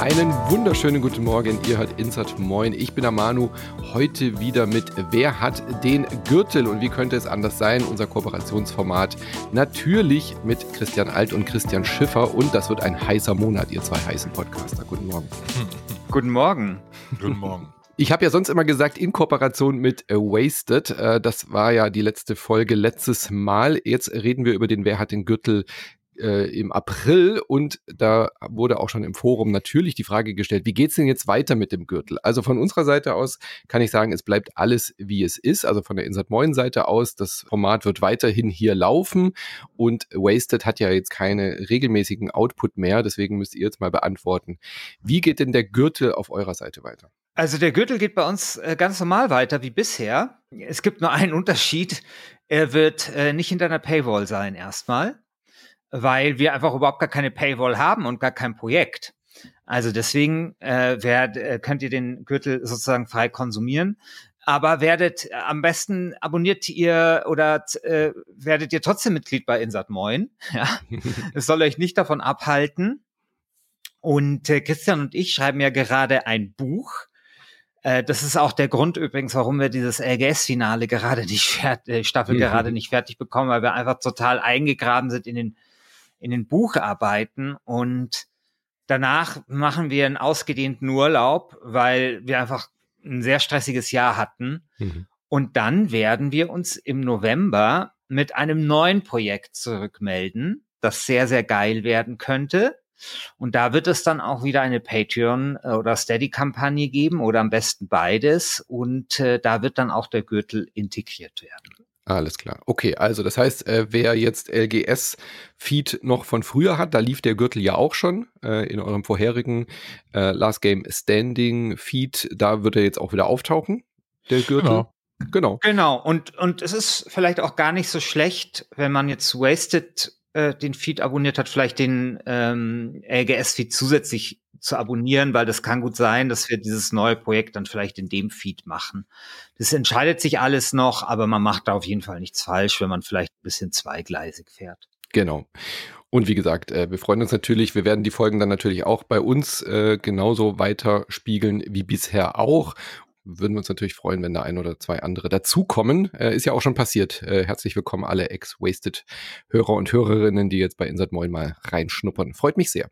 Einen wunderschönen guten Morgen, ihr hört Insert Moin. Ich bin der Manu, heute wieder mit Wer hat den Gürtel und wie könnte es anders sein? Unser Kooperationsformat natürlich mit Christian Alt und Christian Schiffer und das wird ein heißer Monat, ihr zwei heißen Podcaster. Guten Morgen. Guten Morgen. Guten Morgen. Ich habe ja sonst immer gesagt, in Kooperation mit Wasted. Äh, das war ja die letzte Folge letztes Mal. Jetzt reden wir über den Wer hat den Gürtel äh, im April und da wurde auch schon im Forum natürlich die Frage gestellt, wie geht's denn jetzt weiter mit dem Gürtel? Also von unserer Seite aus kann ich sagen, es bleibt alles wie es ist, also von der Insert Moin Seite aus, das Format wird weiterhin hier laufen und Wasted hat ja jetzt keine regelmäßigen Output mehr, deswegen müsst ihr jetzt mal beantworten, wie geht denn der Gürtel auf eurer Seite weiter? Also der Gürtel geht bei uns äh, ganz normal weiter wie bisher. Es gibt nur einen Unterschied. Er wird äh, nicht hinter einer Paywall sein erstmal weil wir einfach überhaupt gar keine Paywall haben und gar kein Projekt. Also deswegen äh, werd, äh, könnt ihr den Gürtel sozusagen frei konsumieren. Aber werdet äh, am besten abonniert ihr oder äh, werdet ihr trotzdem Mitglied bei Insert Moin. Ja, es soll euch nicht davon abhalten. Und äh, Christian und ich schreiben ja gerade ein Buch. Äh, das ist auch der Grund übrigens, warum wir dieses LGS-Finale gerade nicht fertig, äh, Staffel mhm. gerade nicht fertig bekommen, weil wir einfach total eingegraben sind in den in den Bucharbeiten und danach machen wir einen ausgedehnten Urlaub, weil wir einfach ein sehr stressiges Jahr hatten. Mhm. Und dann werden wir uns im November mit einem neuen Projekt zurückmelden, das sehr, sehr geil werden könnte. Und da wird es dann auch wieder eine Patreon- äh, oder Steady-Kampagne geben oder am besten beides. Und äh, da wird dann auch der Gürtel integriert werden. Alles klar. Okay, also das heißt, äh, wer jetzt LGS-Feed noch von früher hat, da lief der Gürtel ja auch schon äh, in eurem vorherigen äh, Last Game Standing Feed, da wird er jetzt auch wieder auftauchen, der Gürtel. Genau. Genau. Genau. Und, und es ist vielleicht auch gar nicht so schlecht, wenn man jetzt Wasted äh, den Feed abonniert hat, vielleicht den ähm, LGS-Feed zusätzlich zu abonnieren, weil das kann gut sein, dass wir dieses neue Projekt dann vielleicht in dem Feed machen. Das entscheidet sich alles noch, aber man macht da auf jeden Fall nichts falsch, wenn man vielleicht ein bisschen zweigleisig fährt. Genau. Und wie gesagt, äh, wir freuen uns natürlich. Wir werden die Folgen dann natürlich auch bei uns äh, genauso weiter spiegeln wie bisher auch. Würden wir uns natürlich freuen, wenn da ein oder zwei andere dazukommen. Äh, ist ja auch schon passiert. Äh, herzlich willkommen alle Ex-Wasted-Hörer und Hörerinnen, die jetzt bei Insert Moin mal reinschnuppern. Freut mich sehr.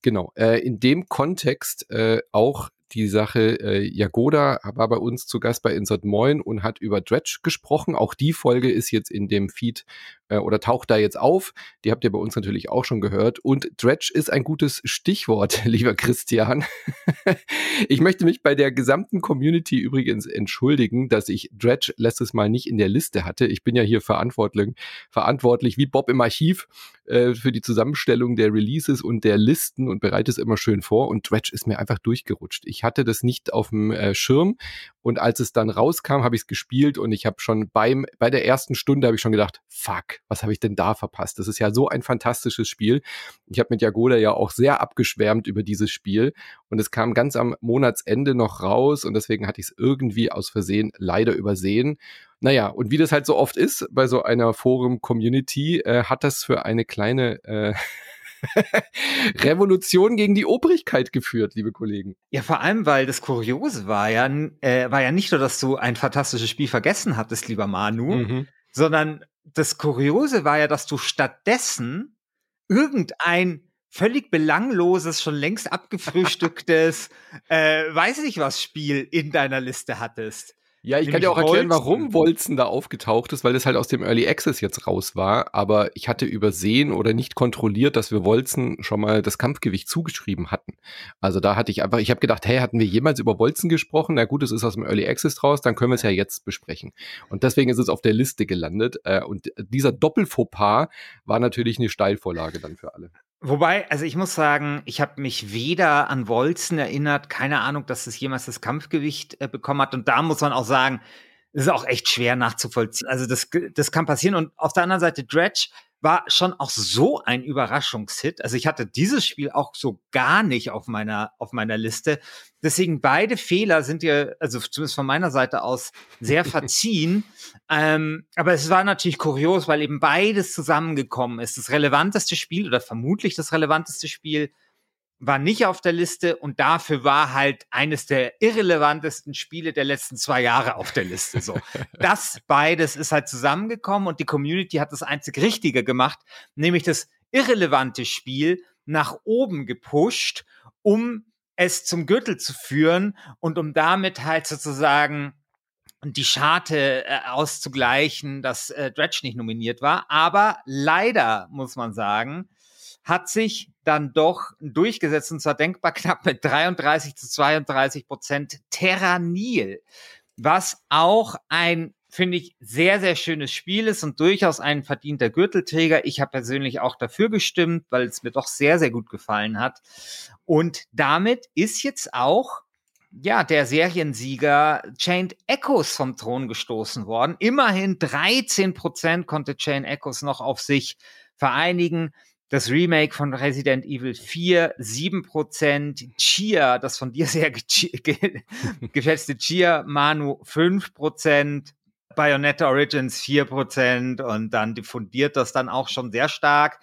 Genau. Äh, in dem Kontext äh, auch die Sache, äh, Jagoda war bei uns zu Gast bei Insert Moin und hat über Dredge gesprochen. Auch die Folge ist jetzt in dem Feed äh, oder taucht da jetzt auf. Die habt ihr bei uns natürlich auch schon gehört. Und Dredge ist ein gutes Stichwort, lieber Christian. ich möchte mich bei der gesamten Community übrigens entschuldigen, dass ich Dredge letztes Mal nicht in der Liste hatte. Ich bin ja hier verantwortlich, verantwortlich wie Bob im Archiv äh, für die Zusammenstellung der Releases und der Listen und bereite es immer schön vor. Und Dredge ist mir einfach durchgerutscht. Ich hatte das nicht auf dem äh, Schirm und als es dann rauskam, habe ich es gespielt und ich habe schon beim bei der ersten Stunde habe ich schon gedacht, fuck, was habe ich denn da verpasst? Das ist ja so ein fantastisches Spiel. Ich habe mit Jagoda ja auch sehr abgeschwärmt über dieses Spiel und es kam ganz am Monatsende noch raus und deswegen hatte ich es irgendwie aus Versehen leider übersehen. Naja, und wie das halt so oft ist bei so einer Forum-Community, äh, hat das für eine kleine äh, Revolution gegen die Obrigkeit geführt, liebe Kollegen. Ja, vor allem, weil das Kuriose war ja, äh, war ja nicht nur, dass du ein fantastisches Spiel vergessen hattest, lieber Manu, mhm. sondern das Kuriose war ja, dass du stattdessen irgendein völlig belangloses, schon längst abgefrühstücktes, äh, weiß ich was Spiel in deiner Liste hattest. Ja, ich kann dir auch erklären, warum Wolzen da aufgetaucht ist, weil das halt aus dem Early Access jetzt raus war. Aber ich hatte übersehen oder nicht kontrolliert, dass wir Wolzen schon mal das Kampfgewicht zugeschrieben hatten. Also da hatte ich einfach, ich habe gedacht, hey, hatten wir jemals über Wolzen gesprochen? Na gut, es ist aus dem Early Access raus, dann können wir es ja jetzt besprechen. Und deswegen ist es auf der Liste gelandet. Äh, und dieser Doppelfauxpas war natürlich eine Steilvorlage dann für alle. Wobei, also ich muss sagen, ich habe mich weder an Wolzen erinnert, keine Ahnung, dass es jemals das Kampfgewicht äh, bekommen hat. Und da muss man auch sagen, es ist auch echt schwer nachzuvollziehen. Also das, das kann passieren. Und auf der anderen Seite, Dredge war schon auch so ein Überraschungshit. Also ich hatte dieses Spiel auch so gar nicht auf meiner, auf meiner Liste. Deswegen beide Fehler sind ja, also zumindest von meiner Seite aus, sehr verziehen. ähm, aber es war natürlich kurios, weil eben beides zusammengekommen ist. Das relevanteste Spiel oder vermutlich das relevanteste Spiel war nicht auf der Liste und dafür war halt eines der irrelevantesten Spiele der letzten zwei Jahre auf der Liste. So, das beides ist halt zusammengekommen und die Community hat das einzig Richtige gemacht, nämlich das irrelevante Spiel nach oben gepusht, um es zum Gürtel zu führen und um damit halt sozusagen die Scharte äh, auszugleichen, dass äh, Dredge nicht nominiert war. Aber leider muss man sagen, hat sich dann doch durchgesetzt, und zwar denkbar knapp mit 33 zu 32 Prozent Terranil, was auch ein finde ich, sehr, sehr schönes Spiel ist und durchaus ein verdienter Gürtelträger. Ich habe persönlich auch dafür gestimmt, weil es mir doch sehr, sehr gut gefallen hat. Und damit ist jetzt auch ja, der Seriensieger Chained Echoes vom Thron gestoßen worden. Immerhin 13 Prozent konnte Chained Echoes noch auf sich vereinigen das Remake von Resident Evil 4 7%, Chia, das von dir sehr ge geschätzte Chia Manu 5%, Bayonetta Origins 4% und dann diffundiert das dann auch schon sehr stark.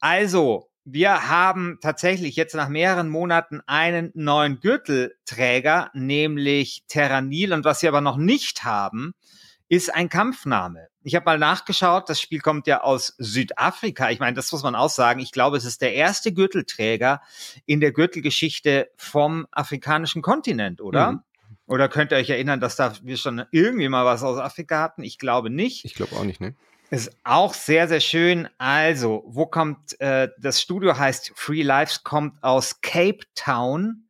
Also, wir haben tatsächlich jetzt nach mehreren Monaten einen neuen Gürtelträger, nämlich Terranil. Und was wir aber noch nicht haben, ist ein Kampfname. Ich habe mal nachgeschaut, das Spiel kommt ja aus Südafrika. Ich meine, das muss man auch sagen. Ich glaube, es ist der erste Gürtelträger in der Gürtelgeschichte vom afrikanischen Kontinent, oder? Mhm. Oder könnt ihr euch erinnern, dass da wir schon irgendwie mal was aus Afrika hatten? Ich glaube nicht. Ich glaube auch nicht, ne? Ist auch sehr, sehr schön. Also, wo kommt, äh, das Studio heißt Free Lives, kommt aus Cape Town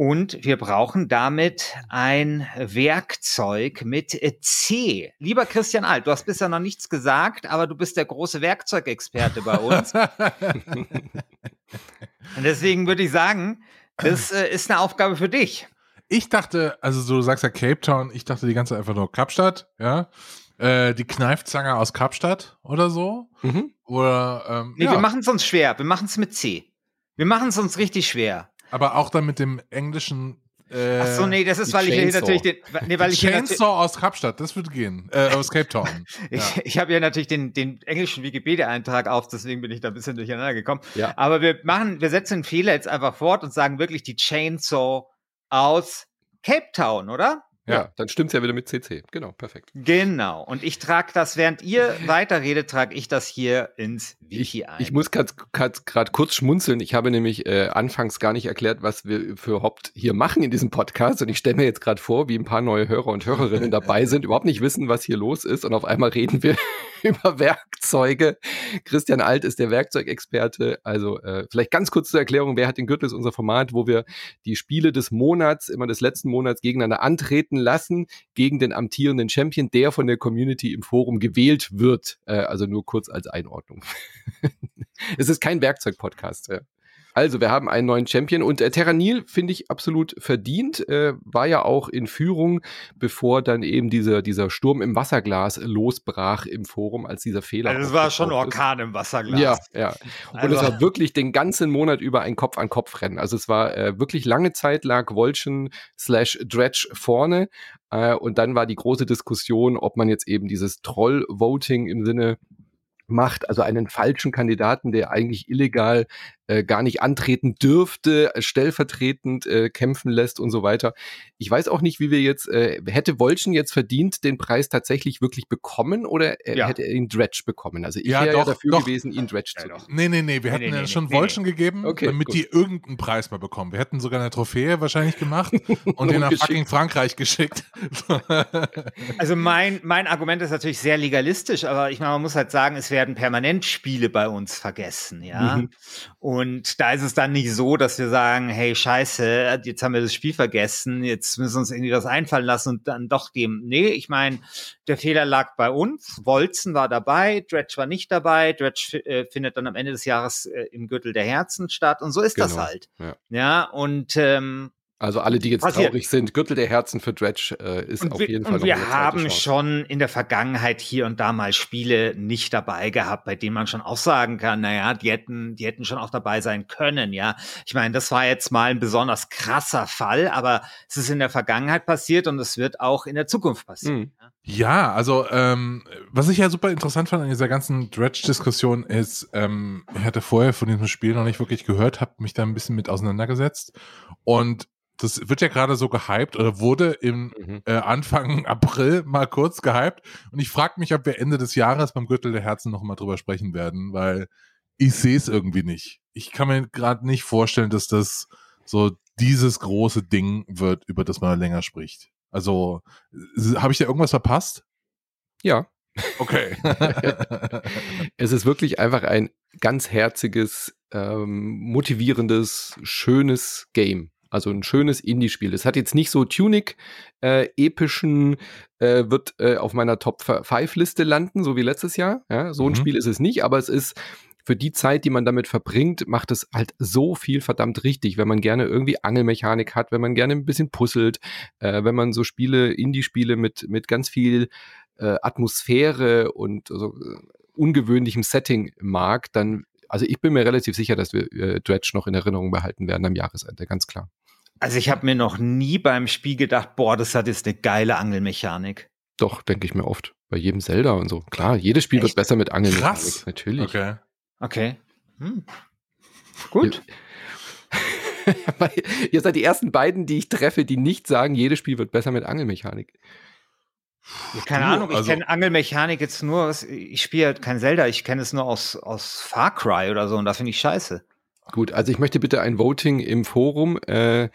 und wir brauchen damit ein Werkzeug mit C. Lieber Christian Alt, du hast bisher noch nichts gesagt, aber du bist der große Werkzeugexperte bei uns. Und deswegen würde ich sagen, das äh, ist eine Aufgabe für dich. Ich dachte, also du sagst ja Cape Town, ich dachte die ganze einfach nur Kapstadt, ja. Äh, die Kneifzange aus Kapstadt oder so. Mhm. Oder, ähm, nee, ja. wir machen es uns schwer. Wir machen es mit C. Wir machen es uns richtig schwer. Aber auch dann mit dem englischen. Äh, Ach so, nee, das ist, weil ich hier natürlich den. Nee, weil ich Chainsaw aus Kapstadt, das würde gehen. Äh, aus Cape Town. Ja. ich ich habe ja natürlich den, den englischen Wikipedia-Eintrag auf, deswegen bin ich da ein bisschen durcheinander gekommen. Ja. Aber wir machen, wir setzen den Fehler jetzt einfach fort und sagen wirklich die Chainsaw aus Cape Town, oder? Ja, dann stimmt's ja wieder mit CC. Genau, perfekt. Genau. Und ich trage das, während ihr weiterredet, trage ich das hier ins Wiki ein. Ich muss gerade kurz schmunzeln. Ich habe nämlich äh, anfangs gar nicht erklärt, was wir für Haupt hier machen in diesem Podcast. Und ich stelle mir jetzt gerade vor, wie ein paar neue Hörer und Hörerinnen dabei sind, überhaupt nicht wissen, was hier los ist. Und auf einmal reden wir über Werkzeuge. Christian Alt ist der Werkzeugexperte. Also äh, vielleicht ganz kurz zur Erklärung, wer hat den Gürtel ist unser Format, wo wir die Spiele des Monats, immer des letzten Monats gegeneinander antreten lassen gegen den amtierenden Champion, der von der Community im Forum gewählt wird. Äh, also nur kurz als Einordnung. es ist kein Werkzeug-Podcast. Ja. Also, wir haben einen neuen Champion und äh, Terranil finde ich absolut verdient. Äh, war ja auch in Führung, bevor dann eben dieser, dieser Sturm im Wasserglas losbrach im Forum, als dieser Fehler. Also, es war schon Orkan ist. im Wasserglas. Ja, ja. Und also. es war wirklich den ganzen Monat über ein Kopf-an-Kopf-Rennen. Also, es war äh, wirklich lange Zeit lag Wolchen slash Dredge vorne. Äh, und dann war die große Diskussion, ob man jetzt eben dieses Troll-Voting im Sinne macht, also einen falschen Kandidaten, der eigentlich illegal äh, gar nicht antreten dürfte, stellvertretend äh, kämpfen lässt und so weiter. Ich weiß auch nicht, wie wir jetzt, äh, hätte Wolchen jetzt verdient den Preis tatsächlich wirklich bekommen oder äh, ja. hätte er ihn Dredge bekommen? Also ich ja, wäre ja dafür doch. gewesen, ihn Dredge ja, zu geben. Nee, nee, nee, wir hätten nee, nee, ja schon nee, Wolchen gegeben, okay, damit gut. die irgendeinen Preis mal bekommen. Wir hätten sogar eine Trophäe wahrscheinlich gemacht und ihn nach fucking Frankreich geschickt. also mein, mein Argument ist natürlich sehr legalistisch, aber ich meine, man muss halt sagen, es werden permanent Spiele bei uns vergessen, ja. Mhm. Und und da ist es dann nicht so, dass wir sagen, hey, scheiße, jetzt haben wir das Spiel vergessen, jetzt müssen wir uns irgendwie was einfallen lassen und dann doch dem. Nee, ich meine, der Fehler lag bei uns. Wolzen war dabei, Dredge war nicht dabei. Dredge äh, findet dann am Ende des Jahres äh, im Gürtel der Herzen statt. Und so ist genau. das halt. Ja, ja und ähm, Also alle, die jetzt Passiert. traurig sind, Gürtel der Herzen für Dredge äh, ist und auf wir, jeden Fall. Und wir haben schon in der Vergangenheit hier und da mal Spiele nicht dabei gehabt, bei denen man schon auch sagen kann, naja, die hätten, die hätten schon auch dabei sein können, ja. Ich meine, das war jetzt mal ein besonders krasser Fall, aber es ist in der Vergangenheit passiert und es wird auch in der Zukunft passieren. Mhm. Ja, also ähm, was ich ja super interessant fand an dieser ganzen Dredge-Diskussion ist, ähm, ich hatte vorher von diesem Spiel noch nicht wirklich gehört, habe mich da ein bisschen mit auseinandergesetzt und das wird ja gerade so gehypt oder wurde im mhm. äh, Anfang April mal kurz gehypt. Und ich frage mich, ob wir Ende des Jahres beim Gürtel der Herzen noch mal drüber sprechen werden, weil ich sehe es irgendwie nicht. Ich kann mir gerade nicht vorstellen, dass das so dieses große Ding wird, über das man länger spricht. Also, habe ich da irgendwas verpasst? Ja. Okay. es ist wirklich einfach ein ganz herziges, ähm, motivierendes, schönes Game. Also ein schönes Indie-Spiel. Es hat jetzt nicht so Tunic äh, epischen, äh, wird äh, auf meiner Top 5 Liste landen, so wie letztes Jahr. Ja, so ein mhm. Spiel ist es nicht, aber es ist für die Zeit, die man damit verbringt, macht es halt so viel verdammt richtig, wenn man gerne irgendwie Angelmechanik hat, wenn man gerne ein bisschen puzzelt, äh, wenn man so Spiele, Indie-Spiele mit, mit ganz viel äh, Atmosphäre und so äh, ungewöhnlichem Setting mag, dann also ich bin mir relativ sicher, dass wir äh, Dredge noch in Erinnerung behalten werden am Jahresende, ganz klar. Also ich habe mir noch nie beim Spiel gedacht, boah, das hat jetzt eine geile Angelmechanik. Doch, denke ich mir oft. Bei jedem Zelda und so. Klar, jedes Spiel Echt? wird besser mit Angelmechanik. Krass. Natürlich. Okay. Okay. Hm. Gut. Ihr seid die ersten beiden, die ich treffe, die nicht sagen, jedes Spiel wird besser mit Angelmechanik. Keine du, Ahnung, ich also, kenne Angelmechanik jetzt nur, ich spiele halt kein Zelda, ich kenne es nur aus, aus Far Cry oder so und da finde ich scheiße. Gut, also ich möchte bitte ein Voting im Forum. Äh,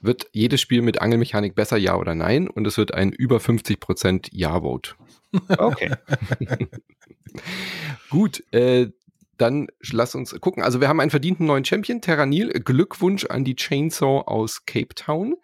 wird jedes Spiel mit Angelmechanik besser, ja oder nein? Und es wird ein über 50% Ja-Vote. Okay. Gut, äh, dann lass uns gucken. Also wir haben einen verdienten neuen Champion, Terranil. Glückwunsch an die Chainsaw aus Cape Town.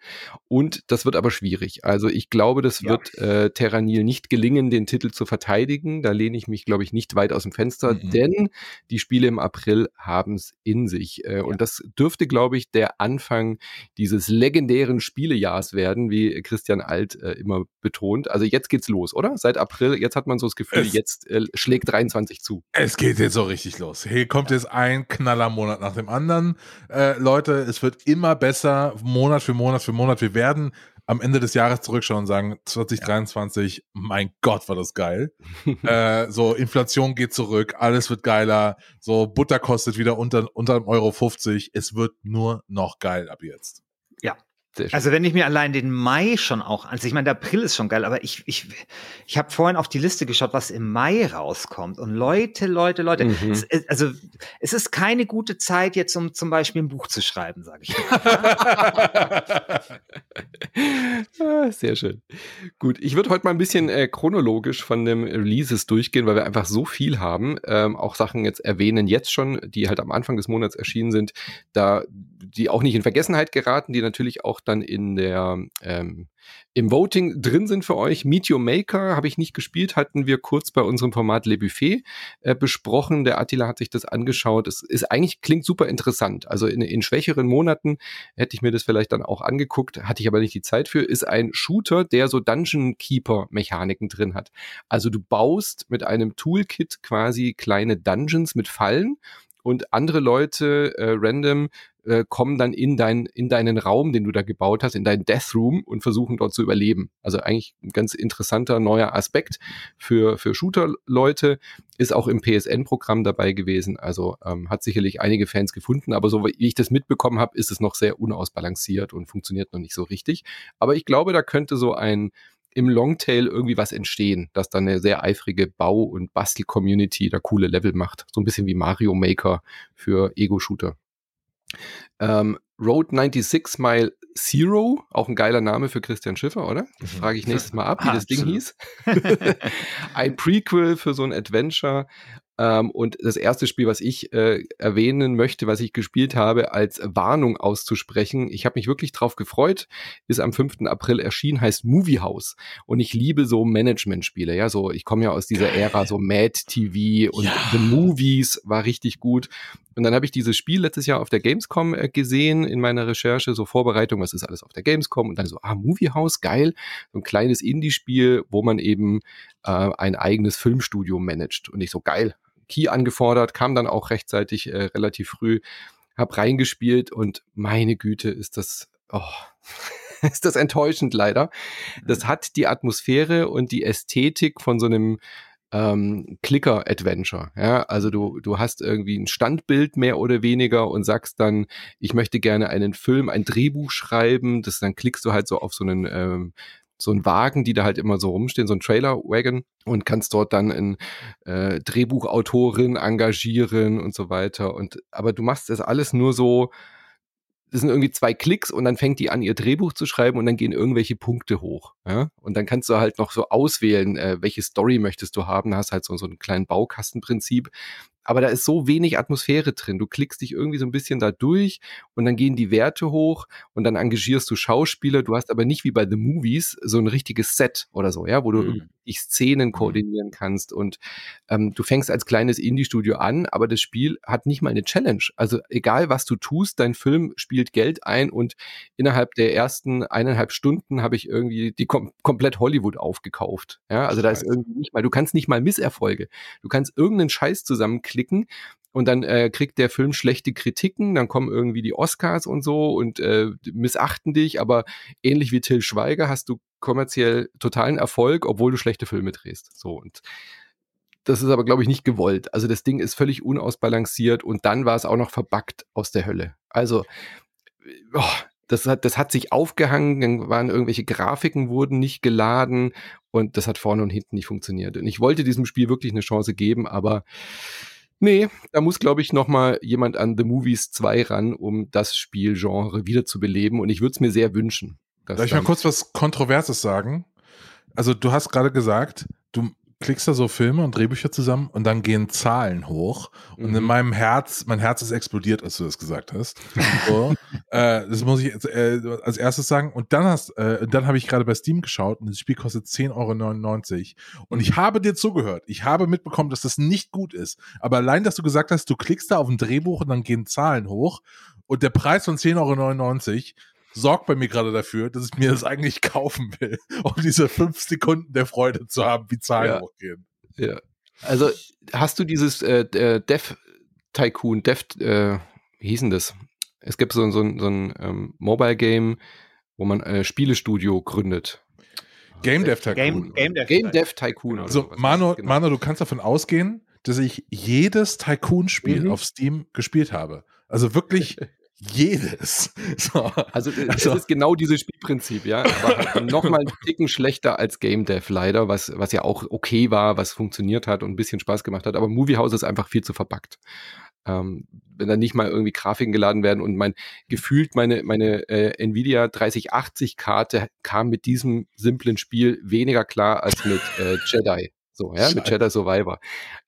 Und das wird aber schwierig. Also ich glaube, das ja. wird äh, Terranil nicht gelingen, den Titel zu verteidigen. Da lehne ich mich, glaube ich, nicht weit aus dem Fenster, mhm. denn die Spiele im April haben es in sich. Äh, ja. Und das dürfte, glaube ich, der Anfang dieses legendären Spielejahrs werden, wie Christian Alt äh, immer betont. Also jetzt geht's los, oder? Seit April, jetzt hat man so das Gefühl, es, jetzt äh, schlägt 23 zu. Es geht jetzt so richtig los los. Hier kommt jetzt ein Knallermonat nach dem anderen. Äh, Leute, es wird immer besser, Monat für Monat für Monat. Wir werden am Ende des Jahres zurückschauen und sagen, 2023, ja. mein Gott, war das geil. äh, so, Inflation geht zurück, alles wird geiler, so, Butter kostet wieder unter, unter Euro 50. Es wird nur noch geil ab jetzt. Ja, also wenn ich mir allein den Mai schon auch, also ich meine, der April ist schon geil, aber ich, ich, ich habe vorhin auf die Liste geschaut, was im Mai rauskommt. Und Leute, Leute, Leute, mhm. es, also es ist keine gute Zeit jetzt, um zum Beispiel ein Buch zu schreiben, sage ich. ah, sehr schön. Gut, ich würde heute mal ein bisschen äh, chronologisch von den Releases durchgehen, weil wir einfach so viel haben. Ähm, auch Sachen jetzt erwähnen jetzt schon, die halt am Anfang des Monats erschienen sind, da die auch nicht in Vergessenheit geraten, die natürlich auch dann in der ähm, im Voting drin sind für euch. Meet Your Maker habe ich nicht gespielt, hatten wir kurz bei unserem Format Le Buffet äh, besprochen. Der Attila hat sich das angeschaut. Es ist eigentlich klingt super interessant. Also in, in schwächeren Monaten hätte ich mir das vielleicht dann auch angeguckt, hatte ich aber nicht die Zeit für. Ist ein Shooter, der so Dungeon Keeper Mechaniken drin hat. Also du baust mit einem Toolkit quasi kleine Dungeons mit Fallen und andere Leute äh, random äh, kommen dann in, dein, in deinen Raum, den du da gebaut hast, in deinen Death Room und versuchen dort zu überleben. Also eigentlich ein ganz interessanter neuer Aspekt für, für Shooter-Leute. Ist auch im PSN-Programm dabei gewesen. Also ähm, hat sicherlich einige Fans gefunden, aber so wie ich das mitbekommen habe, ist es noch sehr unausbalanciert und funktioniert noch nicht so richtig. Aber ich glaube, da könnte so ein im Longtail irgendwie was entstehen, dass dann eine sehr eifrige Bau- und Bastel-Community da coole Level macht. So ein bisschen wie Mario Maker für Ego-Shooter. Ähm, Road 96 Mile Zero, auch ein geiler Name für Christian Schiffer, oder? Das mhm. frage ich nächstes Mal ab, wie das Ding hieß. ein Prequel für so ein Adventure Ähm, und das erste Spiel, was ich äh, erwähnen möchte, was ich gespielt habe, als Warnung auszusprechen, ich habe mich wirklich drauf gefreut, ist am 5. April erschienen, heißt Movie House. Und ich liebe so Management-Spiele, ja, so ich komme ja aus dieser Ära, so Mad TV und ja. The Movies war richtig gut. Und dann habe ich dieses Spiel letztes Jahr auf der Gamescom äh, gesehen in meiner Recherche, so Vorbereitung, was ist alles auf der Gamescom und dann so, ah, Movie House, geil, so ein kleines Indie-Spiel, wo man eben äh, ein eigenes Filmstudio managt. Und ich so, geil, Key angefordert, kam dann auch rechtzeitig äh, relativ früh, hab reingespielt und meine Güte, ist das, oh, ist das enttäuschend leider. Das mhm. hat die Atmosphäre und die Ästhetik von so einem ähm, Clicker-Adventure. Ja? Also du, du hast irgendwie ein Standbild mehr oder weniger und sagst dann, ich möchte gerne einen Film, ein Drehbuch schreiben. Das dann klickst du halt so auf so einen ähm, so einen Wagen, die da halt immer so rumstehen, so ein Trailer-Wagon und kannst dort dann ein äh, Drehbuchautorin engagieren und so weiter. Und aber du machst das alles nur so das sind irgendwie zwei Klicks und dann fängt die an, ihr Drehbuch zu schreiben und dann gehen irgendwelche Punkte hoch. Ja? Und dann kannst du halt noch so auswählen, äh, welche Story möchtest du haben. Da hast halt so, so einen kleinen Baukastenprinzip aber da ist so wenig Atmosphäre drin. Du klickst dich irgendwie so ein bisschen da durch und dann gehen die Werte hoch und dann engagierst du Schauspieler. Du hast aber nicht wie bei The Movies so ein richtiges Set oder so, ja, wo du mhm. die Szenen mhm. koordinieren kannst und ähm, du fängst als kleines Indie-Studio an, aber das Spiel hat nicht mal eine Challenge. Also egal was du tust, dein Film spielt Geld ein und innerhalb der ersten eineinhalb Stunden habe ich irgendwie die kom komplett Hollywood aufgekauft. Ja, also da ist irgendwie nicht mal, du kannst nicht mal Misserfolge. Du kannst irgendeinen Scheiß zusammenklicken klicken und dann äh, kriegt der Film schlechte Kritiken, dann kommen irgendwie die Oscars und so und äh, missachten dich, aber ähnlich wie Till Schweiger hast du kommerziell totalen Erfolg, obwohl du schlechte Filme drehst. So und das ist aber, glaube ich, nicht gewollt. Also das Ding ist völlig unausbalanciert und dann war es auch noch verbackt aus der Hölle. Also, oh, das hat, das hat sich aufgehangen, dann waren irgendwelche Grafiken wurden nicht geladen und das hat vorne und hinten nicht funktioniert. Und ich wollte diesem Spiel wirklich eine Chance geben, aber Nee, da muss, glaube ich, noch mal jemand an The Movies 2 ran, um das Spielgenre wieder zu beleben. Und ich würde es mir sehr wünschen. Darf ich mal kurz was Kontroverses sagen? Also du hast gerade gesagt, du klickst da so Filme und Drehbücher zusammen und dann gehen Zahlen hoch. Und mhm. in meinem Herz, mein Herz ist explodiert, als du das gesagt hast. So, äh, das muss ich jetzt, äh, als erstes sagen. Und dann hast, äh, dann habe ich gerade bei Steam geschaut und das Spiel kostet 10,99 Euro. Und ich mhm. habe dir zugehört. Ich habe mitbekommen, dass das nicht gut ist. Aber allein, dass du gesagt hast, du klickst da auf ein Drehbuch und dann gehen Zahlen hoch. Und der Preis von 10,99 Euro sorgt bei mir gerade dafür, dass ich mir das eigentlich kaufen will, um diese fünf Sekunden der Freude zu haben, wie Zahlen ja. hochgehen. Ja. Also hast du dieses äh, äh Dev Tycoon, Dev, äh, wie hieß denn das? Es gibt so, so, so ein ähm, Mobile Game, wo man äh, Spielestudio gründet. Game Dev Tycoon. Game, Game, Dev, Game Dev Tycoon. Oder so, Mano, genau. Mano, du kannst davon ausgehen, dass ich jedes Tycoon-Spiel mhm. auf Steam gespielt habe. Also wirklich jedes. So. Also, äh, also es ist genau dieses Spielprinzip, ja. Aber nochmal einen Ticken schlechter als Game Dev leider, was, was ja auch okay war, was funktioniert hat und ein bisschen Spaß gemacht hat. Aber Movie House ist einfach viel zu verpackt. Ähm, wenn da nicht mal irgendwie Grafiken geladen werden und mein gefühlt meine meine äh, Nvidia 3080 Karte kam mit diesem simplen Spiel weniger klar als mit äh, Jedi so ja Scheiße. mit Jedi Survivor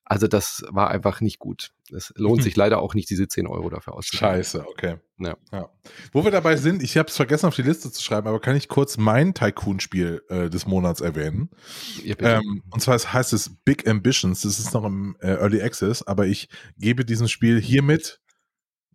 also das war einfach nicht gut. Es lohnt sich leider auch nicht, diese 10 Euro dafür auszugeben. Scheiße, okay. Ja. ja. Wo wir dabei sind, ich habe es vergessen auf die Liste zu schreiben, aber kann ich kurz mein Tycoon-Spiel äh, des Monats erwähnen? Ja, ähm, und zwar heißt es Big Ambitions. Das ist noch im äh, Early Access, aber ich gebe diesem Spiel hiermit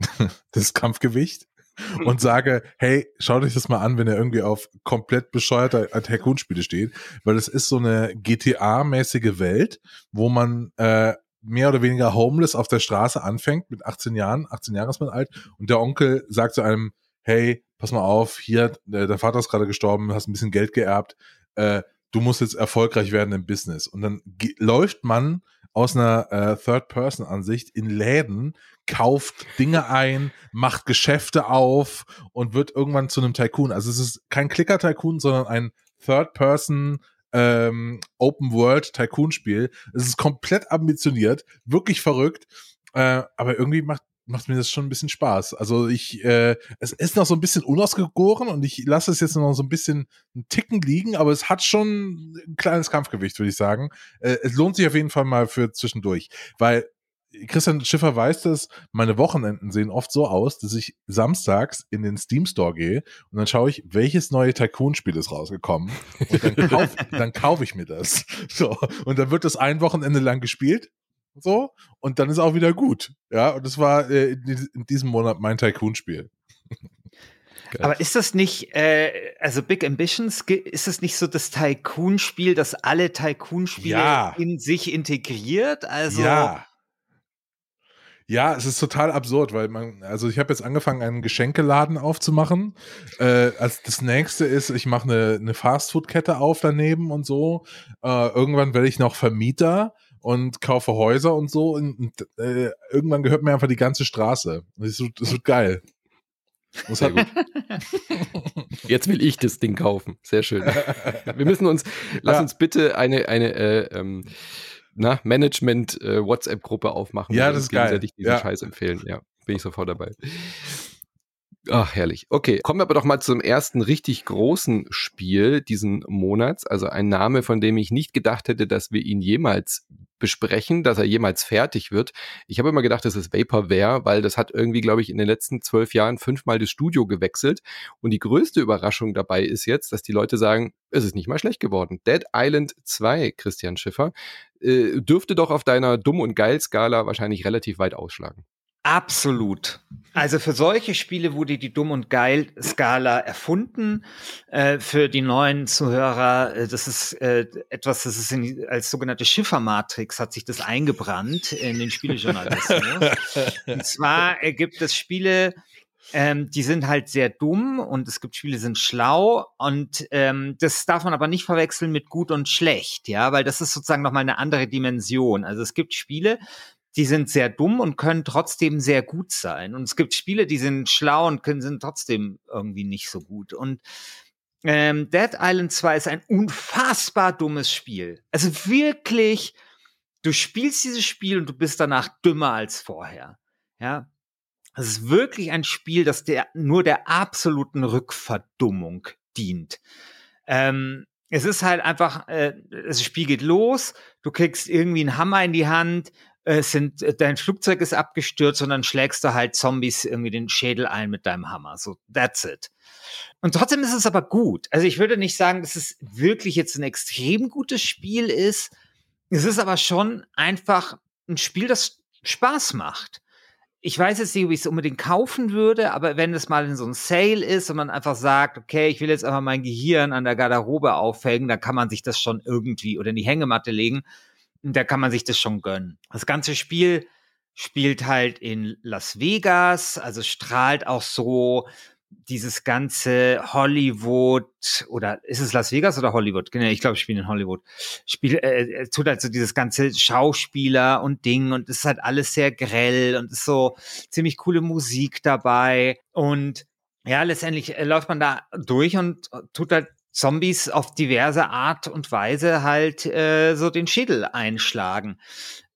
das Kampfgewicht und sage, hey, schaut euch das mal an, wenn ihr irgendwie auf komplett bescheuerte Tycoon-Spiele steht, weil es ist so eine GTA-mäßige Welt, wo man äh, mehr oder weniger homeless auf der Straße anfängt mit 18 Jahren, 18 Jahre ist man alt. Und der Onkel sagt zu einem, hey, pass mal auf, hier, äh, dein Vater ist gerade gestorben, hast ein bisschen Geld geerbt, äh, du musst jetzt erfolgreich werden im Business. Und dann läuft man aus einer äh, Third-Person-Ansicht in Läden, kauft Dinge ein, macht Geschäfte auf und wird irgendwann zu einem Tycoon. Also es ist kein Clicker-Tycoon, sondern ein Third-Person ähm, Open-World-Tycoon-Spiel. Es ist komplett ambitioniert, wirklich verrückt, äh, aber irgendwie macht macht mir das schon ein bisschen Spaß. Also ich, äh, es ist noch so ein bisschen unausgegoren und ich lasse es jetzt noch so ein bisschen einen Ticken liegen, aber es hat schon ein kleines Kampfgewicht, würde ich sagen. Äh, es lohnt sich auf jeden Fall mal für zwischendurch, weil Christian Schiffer weiß das, meine Wochenenden sehen oft so aus, dass ich samstags in den Steam Store gehe und dann schaue ich, welches neue Tycoon-Spiel ist rausgekommen und dann kaufe kauf ich mir das. So, und dann wird das ein Wochenende lang gespielt so und dann ist auch wieder gut. Ja, und das war äh, in diesem Monat mein Tycoon-Spiel. Aber ist das nicht, äh, also Big Ambitions, ist das nicht so das Tycoon-Spiel, das alle Tycoon-Spiele ja. in sich integriert? Also ja. Ja, es ist total absurd, weil man, also ich habe jetzt angefangen, einen Geschenkeladen aufzumachen. Äh, als das nächste ist, ich mache eine, eine Fastfood-Kette auf daneben und so. Äh, irgendwann werde ich noch Vermieter und kaufe Häuser und so. Und, und äh, irgendwann gehört mir einfach die ganze Straße. Das wird, das wird geil. Sehr gut. Jetzt will ich das Ding kaufen. Sehr schön. Wir müssen uns, lass ja. uns bitte eine, eine äh, ähm, na, Management-WhatsApp-Gruppe äh, aufmachen. Ja, das ist geil. diesen ja. Scheiß empfehlen. Ja, bin ich sofort dabei. Ach, herrlich. Okay, kommen wir aber doch mal zum ersten richtig großen Spiel diesen Monats. Also ein Name, von dem ich nicht gedacht hätte, dass wir ihn jemals besprechen, dass er jemals fertig wird. Ich habe immer gedacht, das ist Vaporware, weil das hat irgendwie, glaube ich, in den letzten zwölf Jahren fünfmal das Studio gewechselt. Und die größte Überraschung dabei ist jetzt, dass die Leute sagen, es ist nicht mal schlecht geworden. Dead Island 2, Christian Schiffer, äh, dürfte doch auf deiner Dumm- und Geil-Skala wahrscheinlich relativ weit ausschlagen. Absolut. Also für solche Spiele wurde die Dumm- und Geil-Skala erfunden. Äh, für die neuen Zuhörer, äh, das ist äh, etwas, das ist in, als sogenannte Schiffermatrix hat sich das eingebrannt in den Spielejournalismus. und zwar äh, gibt es Spiele, ähm, die sind halt sehr dumm und es gibt Spiele, die sind schlau und ähm, das darf man aber nicht verwechseln mit gut und schlecht, ja, weil das ist sozusagen nochmal eine andere Dimension. Also es gibt Spiele, die sind sehr dumm und können trotzdem sehr gut sein. Und es gibt Spiele, die sind schlau und können sind trotzdem irgendwie nicht so gut. Und ähm, Dead Island 2 ist ein unfassbar dummes Spiel. Also wirklich, du spielst dieses Spiel und du bist danach dümmer als vorher. Ja. Es ist wirklich ein Spiel, das der, nur der absoluten Rückverdummung dient. Ähm, es ist halt einfach, äh, das Spiel geht los, du kriegst irgendwie einen Hammer in die Hand äh, sind, äh, dein Flugzeug ist abgestürzt und dann schlägst du halt Zombies irgendwie den Schädel ein mit deinem Hammer. So, that's it. Und trotzdem ist es aber gut. Also ich würde nicht sagen, dass es wirklich jetzt ein extrem gutes Spiel ist. Es ist aber schon einfach ein Spiel, das Spaß macht. Ich weiß jetzt nicht, ob ich es unbedingt kaufen würde, aber wenn es mal in so einem Sale ist und man einfach sagt, okay, ich will jetzt einfach mein Gehirn an der Garderobe aufhängen, dann kann man sich das schon irgendwie oder in die Hängematte legen da kann man sich das schon gönnen. Das ganze Spiel spielt halt in Las Vegas, also strahlt auch so dieses ganze Hollywood oder ist es Las Vegas oder Hollywood? Genau, ich glaube, ich spiele in Hollywood. Spiel, äh, äh, tut halt so dieses ganze Schauspieler und Ding und es ist halt alles sehr grell und ist so ziemlich coole Musik dabei und ja, letztendlich äh, läuft man da durch und tut halt Zombies auf diverse Art und Weise halt äh, so den Schädel einschlagen.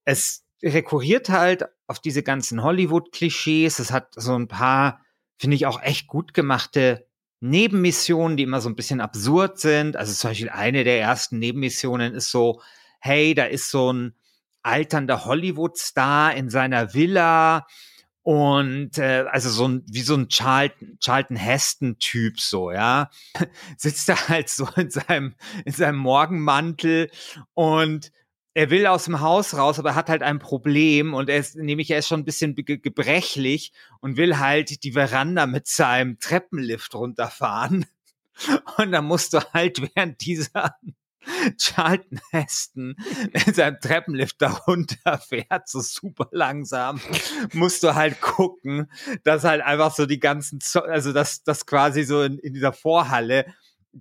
Es rekurriert halt auf diese ganzen Hollywood-Klischees. Es hat so ein paar, finde ich, auch echt gut gemachte Nebenmissionen, die immer so ein bisschen absurd sind. Also zum Beispiel eine der ersten Nebenmissionen ist so, hey, da ist so ein alternder Hollywood-Star in seiner Villa und äh, also so ein, wie so ein Charlton, Charlton Heston-Typ, so, ja. Sitzt er halt so in seinem, in seinem Morgenmantel und er will aus dem Haus raus, aber hat halt ein Problem und er ist, nämlich er ist schon ein bisschen gebrechlich und will halt die Veranda mit seinem Treppenlift runterfahren. Und dann musst du halt während dieser Charlton Heston in seinem Treppenlift darunter fährt, so super langsam, musst du halt gucken, dass halt einfach so die ganzen, also dass das quasi so in, in dieser Vorhalle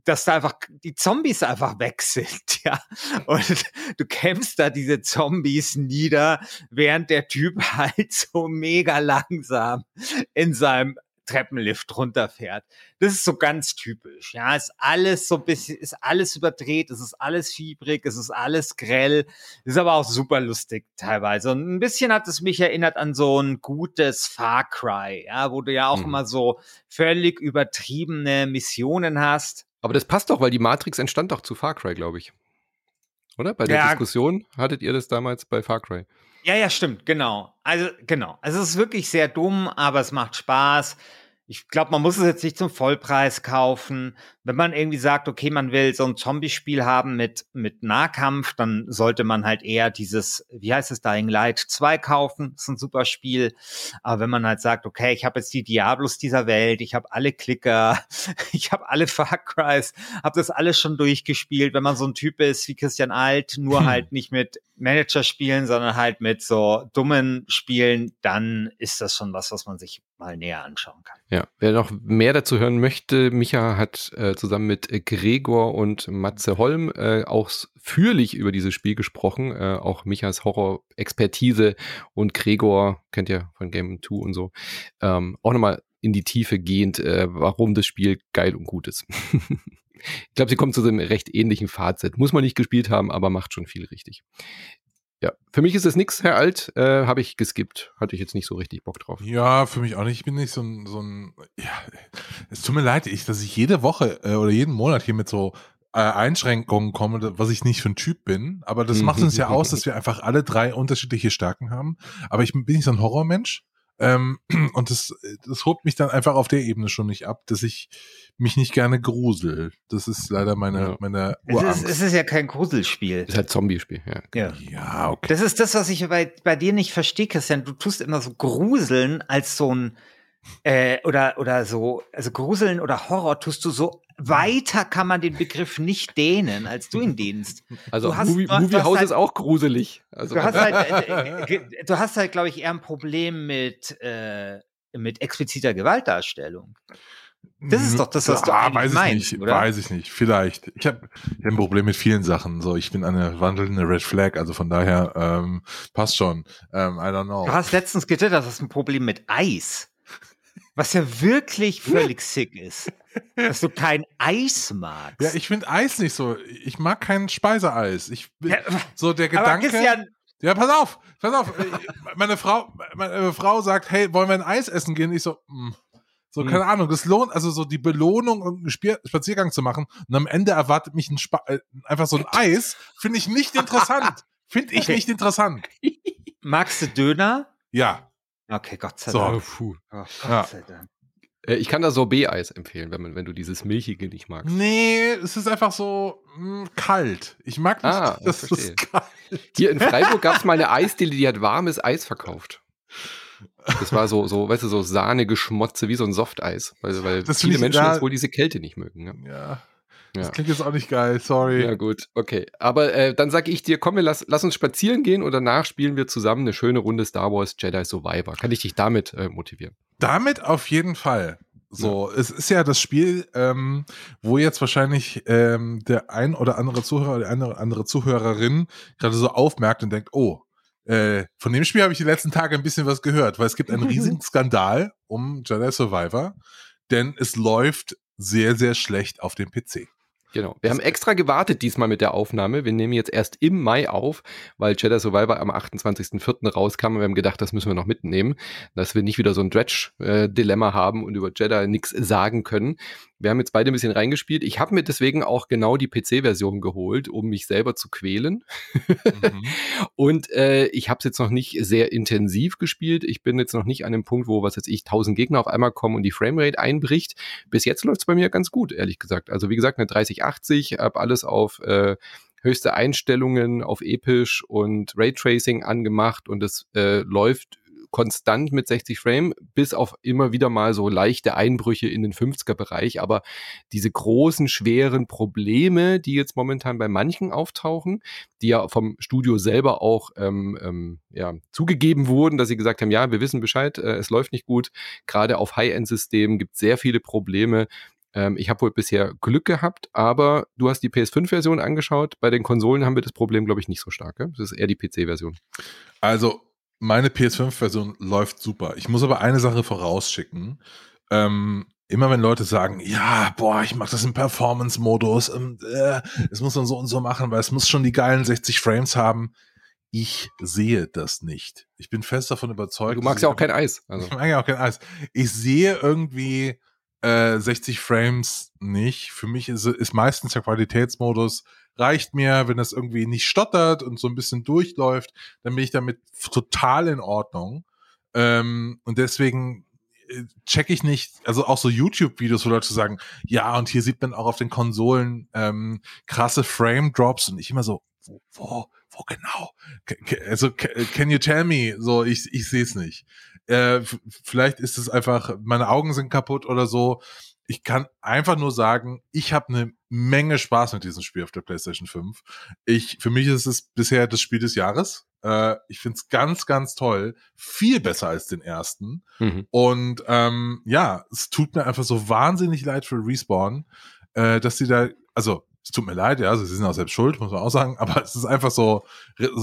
dass da einfach die Zombies einfach weg sind, ja. Und du kämpfst da diese Zombies nieder, während der Typ halt so mega langsam in seinem Treppenlift runterfährt. Das ist so ganz typisch. Ja, ist alles so ein bisschen, ist alles überdreht, es ist alles fiebrig, es ist alles grell, ist aber auch super lustig teilweise. Und ein bisschen hat es mich erinnert an so ein gutes Far Cry, ja, wo du ja auch mhm. immer so völlig übertriebene Missionen hast. Aber das passt doch, weil die Matrix entstand doch zu Far Cry, glaube ich. Oder? Bei der ja. Diskussion hattet ihr das damals bei Far Cry. Ja, ja, stimmt, genau. Also, genau. Also, es ist wirklich sehr dumm, aber es macht Spaß ich glaube, man muss es jetzt nicht zum Vollpreis kaufen. Wenn man irgendwie sagt, okay, man will so ein Zombie-Spiel haben mit, mit Nahkampf, dann sollte man halt eher dieses, wie heißt es, Dying Light 2 kaufen. Das ist ein super Spiel. Aber wenn man halt sagt, okay, ich habe jetzt die Diablos dieser Welt, ich habe alle Klicker, ich habe alle Far Crys, habe das alles schon durchgespielt. Wenn man so ein Typ ist wie Christian Alt, nur hm. halt nicht mit Manager spielen, sondern halt mit so dummen Spielen, dann ist das schon was, was man sich mal näher anschauen kann. Ja, wer noch mehr dazu hören möchte, Micha hat äh, zusammen mit Gregor und Matze Holm äh, auch führlich über dieses Spiel gesprochen. Äh, auch Michas Horror-Expertise und Gregor, kennt ihr von Game 2 und so, ähm, auch nochmal in die Tiefe gehend, äh, warum das Spiel geil und gut ist. ich glaube, sie kommt zu einem recht ähnlichen Fazit. Muss man nicht gespielt haben, aber macht schon viel richtig. Ja, für mich ist es nichts, Herr Alt, äh, habe ich geskippt. Hatte ich jetzt nicht so richtig Bock drauf. Ja, für mich auch nicht. Ich bin nicht so ein, so ein ja, es tut mir leid, ich, dass ich jede Woche äh, oder jeden Monat hier mit so äh, Einschränkungen komme, was ich nicht für ein Typ bin. Aber das macht uns ja aus, dass wir einfach alle drei unterschiedliche Stärken haben. Aber ich bin nicht so ein Horrormensch. Ähm, und das, das holt mich dann einfach auf der Ebene schon nicht ab, dass ich mich nicht gerne grusel. Das ist leider meine, ja. meine Urangst. Es ist, es ist ja kein Gruselspiel. Es ist halt Zombie-Spiel, ja. ja. Ja, okay. Das ist das, was ich bei, bei dir nicht verstehe, Christian. Du tust immer so Gruseln als so ein äh, oder, oder so, also Gruseln oder Horror tust du so weiter kann man den Begriff nicht dehnen, als du ihn dehnst. Also du hast, Movie, du, Movie House halt, ist auch gruselig. Also. Du hast halt, äh, äh du hast halt, glaube ich, eher ein Problem mit, äh, mit expliziter Gewaltdarstellung. Das ist doch das, was du ah, weiß meinst, ich nicht, oder? Weiß ich nicht, vielleicht. Ich habe hab ein Problem mit vielen Sachen. So, ich bin eine wandelnde Red Flag, also von daher ähm, passt schon. Ähm, I don't know. Du hast letztens getwittert, du hast ein Problem mit Eis. Was ja wirklich völlig sick ist. Dass du kein Eis magst. Ja, ich finde Eis nicht so. Ich mag kein Speiseeis. Ich ja, so der Gedanke. Christian, ja, pass auf, pass auf. meine Frau, meine Frau sagt, hey, wollen wir ein Eis essen gehen? Ich so, mh. Hm. So, hm. keine Ahnung, das lohnt, also so die Belohnung, einen Spaziergang zu machen und am Ende erwartet mich ein Spa äh, einfach so ein Eis, finde ich nicht interessant. Finde ich okay. nicht interessant. Magst du Döner? Ja. Okay, Gott sei so, Dank. Puh. Oh, Gott ja. sei Dank. Äh, ich kann da Sorbet-Eis empfehlen, wenn, man, wenn du dieses Milchige nicht magst. Nee, es ist einfach so mh, hm, kalt. Ich mag nicht, ah, dass es kalt Hier in Freiburg gab es mal eine Eisdiele, die hat warmes Eis verkauft. Das war so, so, weißt du, so Sahne-Geschmotze wie so ein Softeis. Weil, weil viele Menschen jetzt wohl diese Kälte nicht mögen. Ne? Ja. Das klingt jetzt auch nicht geil, sorry. Ja, gut, okay. Aber äh, dann sage ich dir, komm, wir lass, lass uns spazieren gehen und danach spielen wir zusammen eine schöne Runde Star Wars Jedi Survivor. Kann ich dich damit äh, motivieren? Damit auf jeden Fall. So, ja. es ist ja das Spiel, ähm, wo jetzt wahrscheinlich ähm, der ein oder andere Zuhörer oder eine oder andere Zuhörerin gerade so aufmerkt und denkt, oh, äh, von dem Spiel habe ich die letzten Tage ein bisschen was gehört, weil es gibt einen riesigen Skandal um Jedi Survivor, denn es läuft sehr, sehr schlecht auf dem PC. Genau. Wir haben extra gewartet diesmal mit der Aufnahme. Wir nehmen jetzt erst im Mai auf, weil Jedi Survivor am 28.04. rauskam und wir haben gedacht, das müssen wir noch mitnehmen, dass wir nicht wieder so ein Dredge-Dilemma haben und über Jedi nichts sagen können. Wir haben jetzt beide ein bisschen reingespielt. Ich habe mir deswegen auch genau die PC-Version geholt, um mich selber zu quälen. Mhm. und äh, ich habe es jetzt noch nicht sehr intensiv gespielt. Ich bin jetzt noch nicht an dem Punkt, wo, was jetzt ich, 1000 Gegner auf einmal kommen und die Framerate einbricht. Bis jetzt läuft es bei mir ganz gut, ehrlich gesagt. Also wie gesagt, eine 3080, habe alles auf äh, höchste Einstellungen, auf episch und Raytracing angemacht und es äh, läuft konstant mit 60 Frame, bis auf immer wieder mal so leichte Einbrüche in den 50er Bereich. Aber diese großen, schweren Probleme, die jetzt momentan bei manchen auftauchen, die ja vom Studio selber auch ähm, ähm, ja, zugegeben wurden, dass sie gesagt haben, ja, wir wissen Bescheid, äh, es läuft nicht gut. Gerade auf High-End-Systemen gibt es sehr viele Probleme ähm, ich habe wohl bisher Glück gehabt, aber du hast die PS5-Version angeschaut. Bei den Konsolen haben wir das Problem, glaube ich, nicht so stark. Gell? Das ist eher die PC-Version. Also meine PS5-Version läuft super. Ich muss aber eine Sache vorausschicken. ähm, immer wenn Leute sagen, ja, boah, ich mache das im Performance-Modus, äh, es muss man so und so machen, weil es muss schon die geilen 60 Frames haben. Ich sehe das nicht. Ich bin fest davon überzeugt. Du magst ja auch kein Eis. Also. Ich mag ja auch kein Eis. Ich sehe irgendwie äh, 60 Frames nicht. Für mich ist, ist meistens der Qualitätsmodus reicht mir, wenn das irgendwie nicht stottert und so ein bisschen durchläuft, dann bin ich damit total in Ordnung. Ähm, und deswegen äh, check ich nicht, also auch so YouTube-Videos, wo Leute sagen, ja, und hier sieht man auch auf den Konsolen ähm, krasse Frame-Drops und ich immer so, wo, wo, wo genau? Also, can you tell me? So, ich, ich sehe es nicht. Äh, vielleicht ist es einfach, meine Augen sind kaputt oder so ich kann einfach nur sagen, ich habe eine Menge Spaß mit diesem Spiel auf der PlayStation 5. Ich, für mich ist es bisher das Spiel des Jahres. Äh, ich finde es ganz, ganz toll. Viel besser als den ersten. Mhm. Und ähm, ja, es tut mir einfach so wahnsinnig leid für Respawn, äh, dass sie da, also es tut mir leid, ja, also sie sind auch selbst schuld, muss man auch sagen, aber es ist einfach so,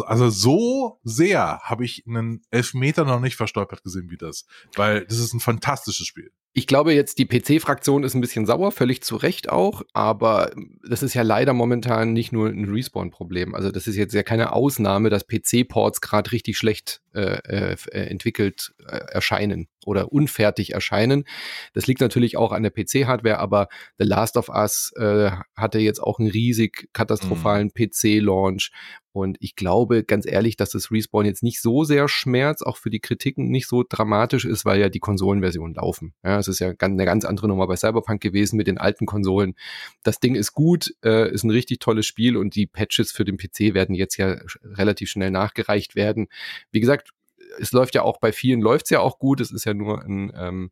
also so sehr habe ich einen Elfmeter noch nicht verstolpert gesehen wie das, weil das ist ein fantastisches Spiel. Ich glaube jetzt, die PC-Fraktion ist ein bisschen sauer, völlig zu Recht auch, aber das ist ja leider momentan nicht nur ein Respawn-Problem. Also das ist jetzt ja keine Ausnahme, dass PC-Ports gerade richtig schlecht äh, äh, entwickelt äh, erscheinen oder unfertig erscheinen. Das liegt natürlich auch an der PC-Hardware, aber The Last of Us äh, hatte jetzt auch einen riesig katastrophalen mhm. PC-Launch und ich glaube ganz ehrlich, dass das Respawn jetzt nicht so sehr schmerzt, auch für die Kritiken nicht so dramatisch ist, weil ja die Konsolenversionen laufen. Ja, es ist ja eine ganz andere Nummer bei Cyberpunk gewesen mit den alten Konsolen. Das Ding ist gut, äh, ist ein richtig tolles Spiel und die Patches für den PC werden jetzt ja relativ schnell nachgereicht werden. Wie gesagt, es läuft ja auch bei vielen läuft's ja auch gut. Es ist ja nur ein ähm,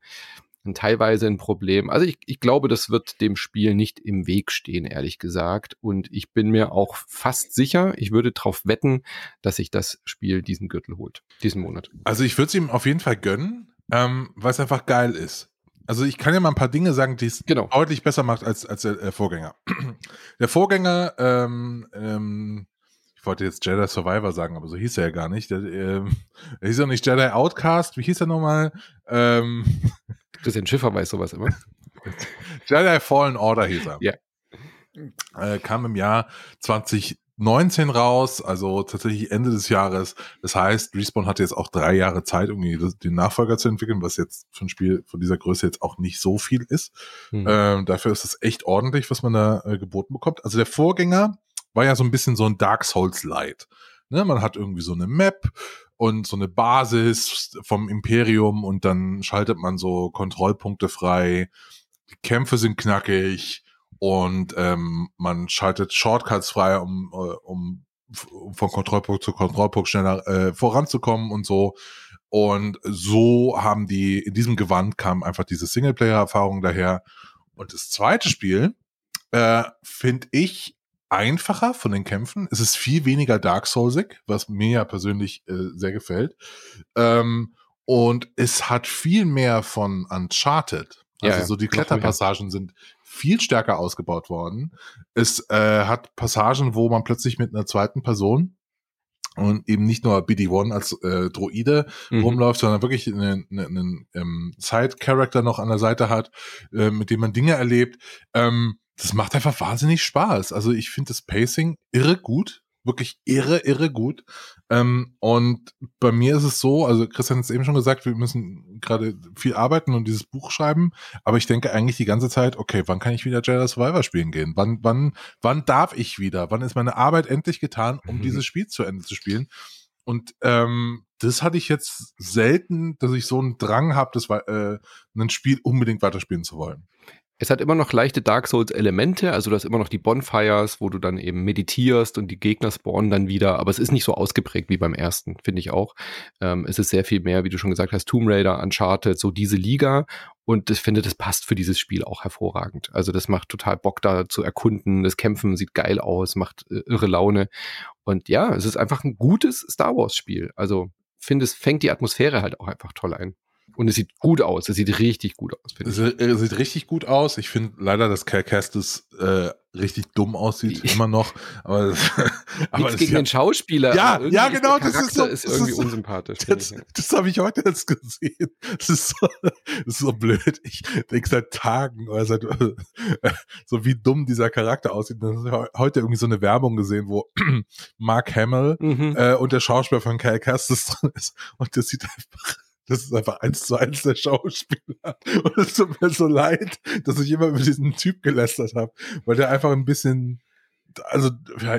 teilweise ein Problem. Also ich, ich glaube, das wird dem Spiel nicht im Weg stehen, ehrlich gesagt. Und ich bin mir auch fast sicher, ich würde darauf wetten, dass sich das Spiel diesen Gürtel holt, diesen Monat. Also ich würde es ihm auf jeden Fall gönnen, ähm, weil es einfach geil ist. Also ich kann ja mal ein paar Dinge sagen, die es genau. deutlich besser macht als, als der äh, Vorgänger. der Vorgänger, ähm, ähm, ich wollte jetzt Jedi Survivor sagen, aber so hieß er ja gar nicht. Der, ähm, der hieß ja nicht Jedi Outcast, wie hieß er nochmal? Ähm, Christian Schiffer weiß sowas immer. Jedi Fallen Order hieß er. Ja. Äh, kam im Jahr 2019 raus, also tatsächlich Ende des Jahres. Das heißt, Respawn hatte jetzt auch drei Jahre Zeit, irgendwie den Nachfolger zu entwickeln, was jetzt für ein Spiel von dieser Größe jetzt auch nicht so viel ist. Mhm. Ähm, dafür ist es echt ordentlich, was man da äh, geboten bekommt. Also der Vorgänger war ja so ein bisschen so ein Dark Souls Light. Ne, man hat irgendwie so eine Map, und so eine Basis vom Imperium und dann schaltet man so Kontrollpunkte frei. Die Kämpfe sind knackig und ähm, man schaltet Shortcuts frei, um, äh, um von Kontrollpunkt zu Kontrollpunkt schneller äh, voranzukommen und so. Und so haben die, in diesem Gewand kam einfach diese Singleplayer-Erfahrung daher. Und das zweite Spiel, äh, finde ich, einfacher von den Kämpfen. Es ist viel weniger Dark Soulsig, was mir ja persönlich äh, sehr gefällt. Ähm, und es hat viel mehr von Uncharted. Also ja, so die Kletterpassagen sind viel stärker ausgebaut worden. Es äh, hat Passagen, wo man plötzlich mit einer zweiten Person und eben nicht nur BD-1 als äh, Droide mhm. rumläuft, sondern wirklich einen, einen, einen ähm, Side-Character noch an der Seite hat, äh, mit dem man Dinge erlebt. Ähm, das macht einfach wahnsinnig Spaß. Also ich finde das Pacing irre gut, wirklich irre, irre gut. Ähm, und bei mir ist es so, also Christian hat es eben schon gesagt, wir müssen gerade viel arbeiten und dieses Buch schreiben, aber ich denke eigentlich die ganze Zeit, okay, wann kann ich wieder Jedi Survivor spielen gehen? Wann, wann, wann darf ich wieder? Wann ist meine Arbeit endlich getan, um mhm. dieses Spiel zu Ende zu spielen? Und ähm, das hatte ich jetzt selten, dass ich so einen Drang habe, das äh, ein Spiel unbedingt weiterspielen zu wollen. Es hat immer noch leichte Dark Souls-Elemente, also du hast immer noch die Bonfires, wo du dann eben meditierst und die Gegner spawnen dann wieder, aber es ist nicht so ausgeprägt wie beim ersten, finde ich auch. Ähm, es ist sehr viel mehr, wie du schon gesagt hast, Tomb Raider, Uncharted, so diese Liga. Und ich finde, das passt für dieses Spiel auch hervorragend. Also das macht total Bock da zu erkunden. Das Kämpfen sieht geil aus, macht äh, irre Laune. Und ja, es ist einfach ein gutes Star Wars-Spiel. Also finde, es fängt die Atmosphäre halt auch einfach toll ein. Und es sieht gut aus. Es sieht richtig gut aus. Es sieht, sieht richtig gut aus. Ich finde leider, dass Cal Kestis äh, richtig dumm aussieht, immer noch. Aber, aber Nichts gegen ja, den Schauspieler. Ja, ja, genau. Das ist, so, ist irgendwie ist, unsympathisch. Das, das habe ich heute jetzt gesehen. Das ist so, das ist so blöd. Ich denke seit Tagen, oder seit, so wie dumm dieser Charakter aussieht. heute irgendwie so eine Werbung gesehen, wo Mark Hamill mhm. äh, und der Schauspieler von Cal Kestis drin ist. Und das sieht einfach das ist einfach eins zu eins der Schauspieler. Und es tut mir so leid, dass ich immer über diesen Typ gelästert habe, weil der einfach ein bisschen, also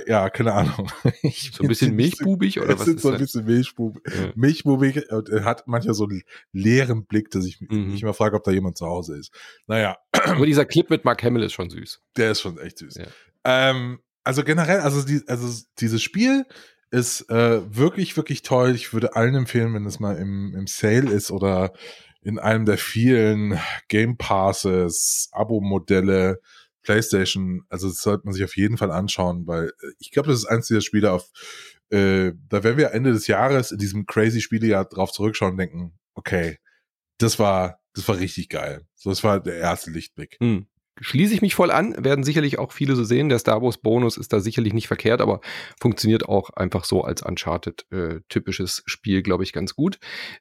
ja, keine Ahnung. Ich so ein bisschen milchbubig oder was ist so ein bisschen milchbubig, ja. milchbubig er hat manchmal so einen leeren Blick, dass ich mhm. mich immer frage, ob da jemand zu Hause ist. Naja. Aber dieser Clip mit Mark Hamill ist schon süß. Der ist schon echt süß. Ja. Ähm, also generell, also, die, also dieses Spiel ist äh, wirklich, wirklich toll. Ich würde allen empfehlen, wenn es mal im, im Sale ist oder in einem der vielen Game Passes, Abo-Modelle, PlayStation. Also das sollte man sich auf jeden Fall anschauen, weil äh, ich glaube, das ist eins dieser Spiele auf, äh, da werden wir Ende des Jahres in diesem crazy Spielejahr drauf zurückschauen und denken, okay, das war, das war richtig geil. So, das war der erste Lichtblick. Hm schließe ich mich voll an, werden sicherlich auch viele so sehen. Der Star Wars Bonus ist da sicherlich nicht verkehrt, aber funktioniert auch einfach so als Uncharted äh, Spiel, glaube ich, ganz gut.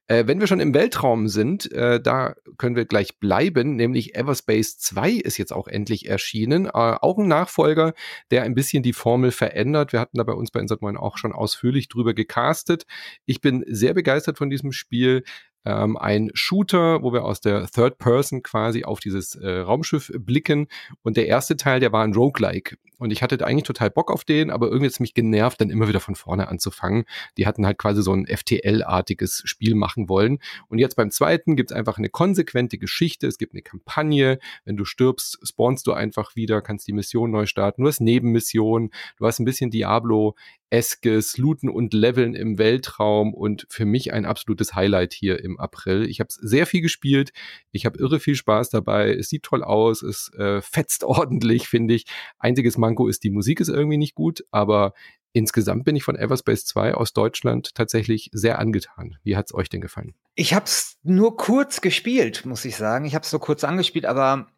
Äh, wenn wir schon im Weltraum sind, äh, da können wir gleich bleiben, nämlich Everspace 2 ist jetzt auch endlich erschienen. Äh, auch ein Nachfolger, der ein bisschen die Formel verändert. Wir hatten da bei uns bei Insert Moin auch schon ausführlich drüber gecastet. Ich bin sehr begeistert von diesem Spiel ähm, ein Shooter, wo wir aus der Third Person quasi auf dieses äh, Raumschiff blicken. Und der erste Teil, der war ein Roguelike. Und ich hatte eigentlich total Bock auf den, aber irgendwie hat es mich genervt, dann immer wieder von vorne anzufangen. Die hatten halt quasi so ein FTL-artiges Spiel machen wollen. Und jetzt beim zweiten gibt es einfach eine konsequente Geschichte. Es gibt eine Kampagne. Wenn du stirbst, spawnst du einfach wieder, kannst die Mission neu starten. Du hast Nebenmissionen. Du hast ein bisschen Diablo eskes Looten und Leveln im Weltraum und für mich ein absolutes Highlight hier im April. Ich habe sehr viel gespielt, ich habe irre viel Spaß dabei, es sieht toll aus, es äh, fetzt ordentlich, finde ich. Einziges Manko ist, die Musik ist irgendwie nicht gut, aber insgesamt bin ich von Everspace 2 aus Deutschland tatsächlich sehr angetan. Wie hat's euch denn gefallen? Ich habe es nur kurz gespielt, muss ich sagen. Ich habe es nur kurz angespielt, aber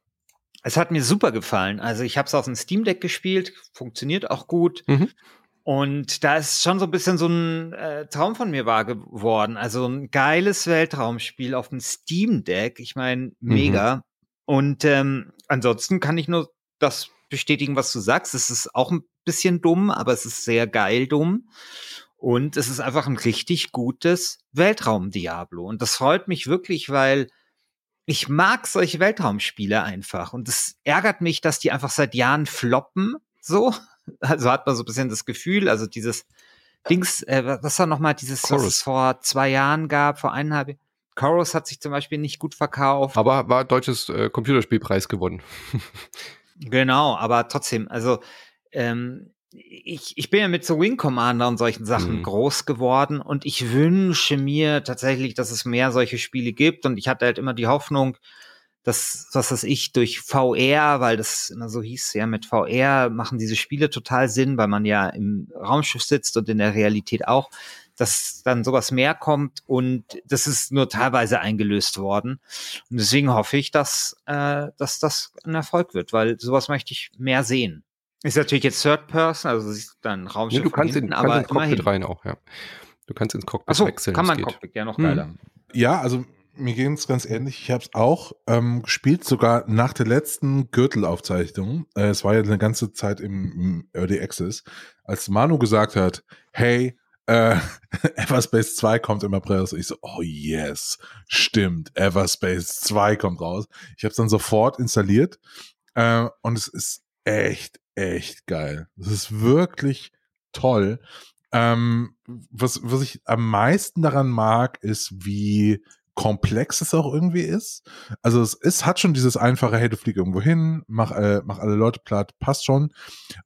es hat mir super gefallen. Also ich habe es auf dem Steam Deck gespielt, funktioniert auch gut. Mhm. Und da ist schon so ein bisschen so ein äh, Traum von mir wahr geworden. Also ein geiles Weltraumspiel auf dem Steam Deck. Ich meine, mhm. mega. Mhm. Und ähm, ansonsten kann ich nur das bestätigen, was du sagst. Es ist auch ein bisschen dumm, aber es ist sehr geil dumm. Und es ist einfach ein richtig gutes Weltraum-Diablo. Und das freut mich wirklich, weil ich mag solche Weltraumspiele einfach. Und es ärgert mich, dass die einfach seit Jahren floppen. So, also hat man so ein bisschen das Gefühl, also dieses Dings, äh, was war nochmal dieses, Chorus. was es vor zwei Jahren gab, vor eineinhalb Chorus hat sich zum Beispiel nicht gut verkauft. Aber war deutsches äh, Computerspielpreis gewonnen. genau, aber trotzdem, also ähm, ich, ich bin ja mit so Wing Commander und solchen Sachen mhm. groß geworden und ich wünsche mir tatsächlich, dass es mehr solche Spiele gibt und ich hatte halt immer die Hoffnung, das, was weiß ich, durch VR, weil das immer so hieß, ja, mit VR machen diese Spiele total Sinn, weil man ja im Raumschiff sitzt und in der Realität auch, dass dann sowas mehr kommt und das ist nur teilweise eingelöst worden. Und deswegen hoffe ich, dass, äh, dass das ein Erfolg wird, weil sowas möchte ich mehr sehen. Ist natürlich jetzt Third Person, also siehst dann Raumschiff. Ja, du kannst, hinten, in, kannst aber ins Cockpit immerhin. rein auch, ja. Du kannst ins Cockpit Ach so, wechseln. Kann man Cockpit, ja noch geiler. Hm. Ja, also mir ging es ganz ähnlich. Ich habe es auch ähm, gespielt, sogar nach der letzten Gürtelaufzeichnung. Äh, es war ja eine ganze Zeit im, im Early Access, als Manu gesagt hat, hey, äh, Everspace 2 kommt im April. Also ich so, oh yes, stimmt, Everspace 2 kommt raus. Ich habe es dann sofort installiert äh, und es ist echt, echt geil. Es ist wirklich toll. Ähm, was, was ich am meisten daran mag, ist, wie komplex es auch irgendwie ist. Also es ist, hat schon dieses einfache, hey, du flieg irgendwo hin, mach, äh, mach alle Leute platt, passt schon.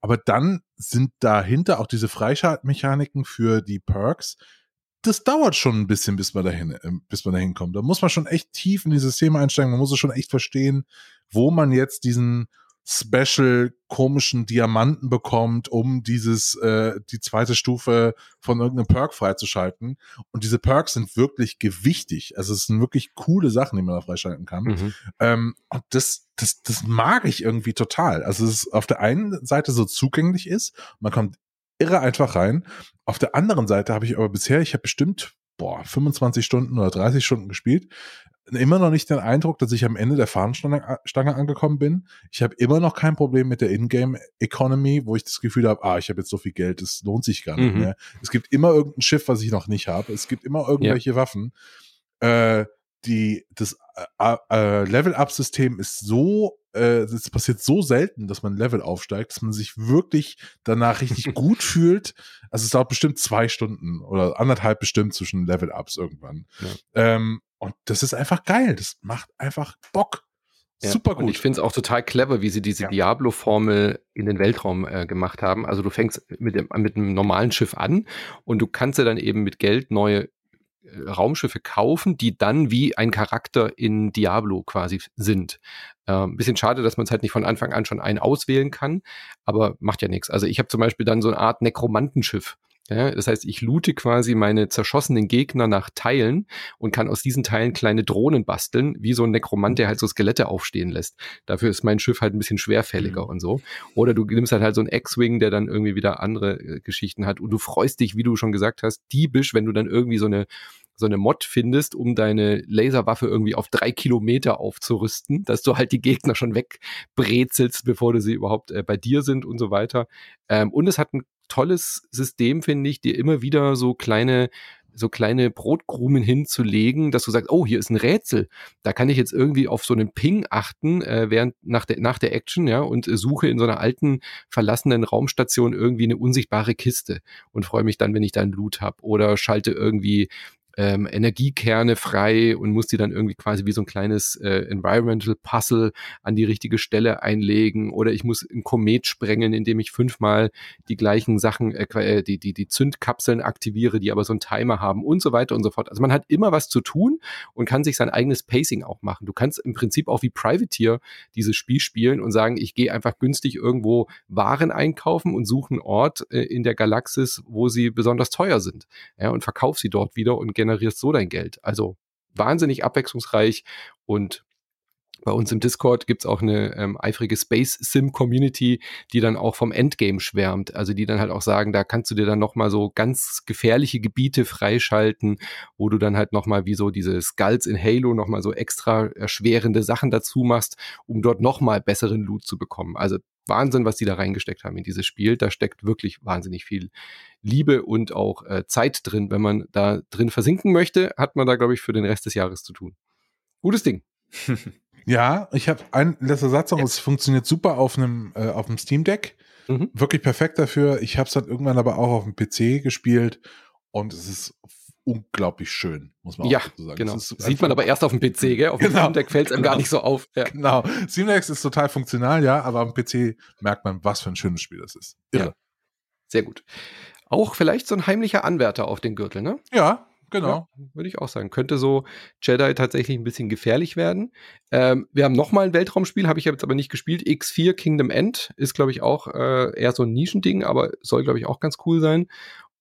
Aber dann sind dahinter auch diese Freischaltmechaniken für die Perks. Das dauert schon ein bisschen, bis man dahin, äh, bis man dahin kommt. Da muss man schon echt tief in dieses Thema einsteigen. Man muss es schon echt verstehen, wo man jetzt diesen Special komischen Diamanten bekommt, um dieses, äh, die zweite Stufe von irgendeinem Perk freizuschalten. Und diese Perks sind wirklich gewichtig. Also es sind wirklich coole Sachen, die man da freischalten kann. Mhm. Ähm, und das, das, das mag ich irgendwie total. Also es ist auf der einen Seite so zugänglich ist, man kommt irre einfach rein. Auf der anderen Seite habe ich aber bisher, ich habe bestimmt boah, 25 Stunden oder 30 Stunden gespielt, immer noch nicht den Eindruck, dass ich am Ende der Fahnenstange angekommen bin. Ich habe immer noch kein Problem mit der Ingame Economy, wo ich das Gefühl habe, ah, ich habe jetzt so viel Geld, es lohnt sich gar nicht mhm. mehr. Es gibt immer irgendein Schiff, was ich noch nicht habe. Es gibt immer irgendwelche ja. Waffen. Äh, die, das äh, äh, Level-Up-System ist so, äh, es passiert so selten, dass man Level aufsteigt, dass man sich wirklich danach richtig gut fühlt. Also es dauert bestimmt zwei Stunden oder anderthalb bestimmt zwischen Level-Ups irgendwann. Ja. Ähm, und das ist einfach geil. Das macht einfach Bock. Ja, Super gut. Und ich finde es auch total clever, wie sie diese ja. Diablo-Formel in den Weltraum äh, gemacht haben. Also du fängst mit, dem, mit einem normalen Schiff an und du kannst ja dann eben mit Geld neue äh, Raumschiffe kaufen, die dann wie ein Charakter in Diablo quasi sind. Äh, bisschen schade, dass man es halt nicht von Anfang an schon einen auswählen kann, aber macht ja nichts. Also ich habe zum Beispiel dann so eine Art Nekromantenschiff. Ja, das heißt, ich loote quasi meine zerschossenen Gegner nach Teilen und kann aus diesen Teilen kleine Drohnen basteln, wie so ein Nekromant, der halt so Skelette aufstehen lässt. Dafür ist mein Schiff halt ein bisschen schwerfälliger mhm. und so. Oder du nimmst halt halt so ein X-Wing, der dann irgendwie wieder andere äh, Geschichten hat und du freust dich, wie du schon gesagt hast, diebisch, wenn du dann irgendwie so eine so eine Mod findest, um deine Laserwaffe irgendwie auf drei Kilometer aufzurüsten, dass du halt die Gegner schon wegbrezelst, bevor du sie überhaupt äh, bei dir sind und so weiter. Ähm, und es hat ein tolles System, finde ich, dir immer wieder so kleine so kleine Brotkrumen hinzulegen, dass du sagst, oh, hier ist ein Rätsel. Da kann ich jetzt irgendwie auf so einen Ping achten, äh, während nach der, nach der Action, ja, und äh, suche in so einer alten, verlassenen Raumstation irgendwie eine unsichtbare Kiste und freue mich dann, wenn ich da einen Loot habe. Oder schalte irgendwie ähm, Energiekerne frei und muss die dann irgendwie quasi wie so ein kleines äh, Environmental Puzzle an die richtige Stelle einlegen oder ich muss ein Komet sprengen, indem ich fünfmal die gleichen Sachen, äh, äh, die, die, die Zündkapseln aktiviere, die aber so einen Timer haben und so weiter und so fort. Also man hat immer was zu tun und kann sich sein eigenes Pacing auch machen. Du kannst im Prinzip auch wie Privateer dieses Spiel spielen und sagen, ich gehe einfach günstig irgendwo Waren einkaufen und suche einen Ort äh, in der Galaxis, wo sie besonders teuer sind ja, und verkaufe sie dort wieder und generierst so dein Geld. Also wahnsinnig abwechslungsreich und bei uns im Discord gibt's auch eine ähm, eifrige Space Sim Community, die dann auch vom Endgame schwärmt. Also die dann halt auch sagen, da kannst du dir dann nochmal so ganz gefährliche Gebiete freischalten, wo du dann halt nochmal wie so diese Skulls in Halo nochmal so extra erschwerende Sachen dazu machst, um dort nochmal besseren Loot zu bekommen. Also Wahnsinn, was die da reingesteckt haben in dieses Spiel. Da steckt wirklich wahnsinnig viel Liebe und auch äh, Zeit drin. Wenn man da drin versinken möchte, hat man da, glaube ich, für den Rest des Jahres zu tun. Gutes Ding. ja, ich habe ein letzter Satz noch. Es funktioniert super auf einem äh, auf dem Steam Deck. Mhm. Wirklich perfekt dafür. Ich habe es dann irgendwann aber auch auf dem PC gespielt und es ist unglaublich schön, muss man ja, auch so sagen. Genau. Sieht man aber erst auf dem PC, gell? Auf dem genau, Steam Deck fällt es einem genau. gar nicht so auf. Ja. Genau. Steam Deck ist total funktional, ja, aber am PC merkt man, was für ein schönes Spiel das ist. Irre. Ja. Sehr gut. Auch vielleicht so ein heimlicher Anwärter auf den Gürtel, ne? Ja, genau. Ja, würde ich auch sagen. Könnte so Jedi tatsächlich ein bisschen gefährlich werden. Ähm, wir haben nochmal ein Weltraumspiel, habe ich jetzt aber nicht gespielt. X4 Kingdom End ist, glaube ich, auch äh, eher so ein Nischending, aber soll, glaube ich, auch ganz cool sein.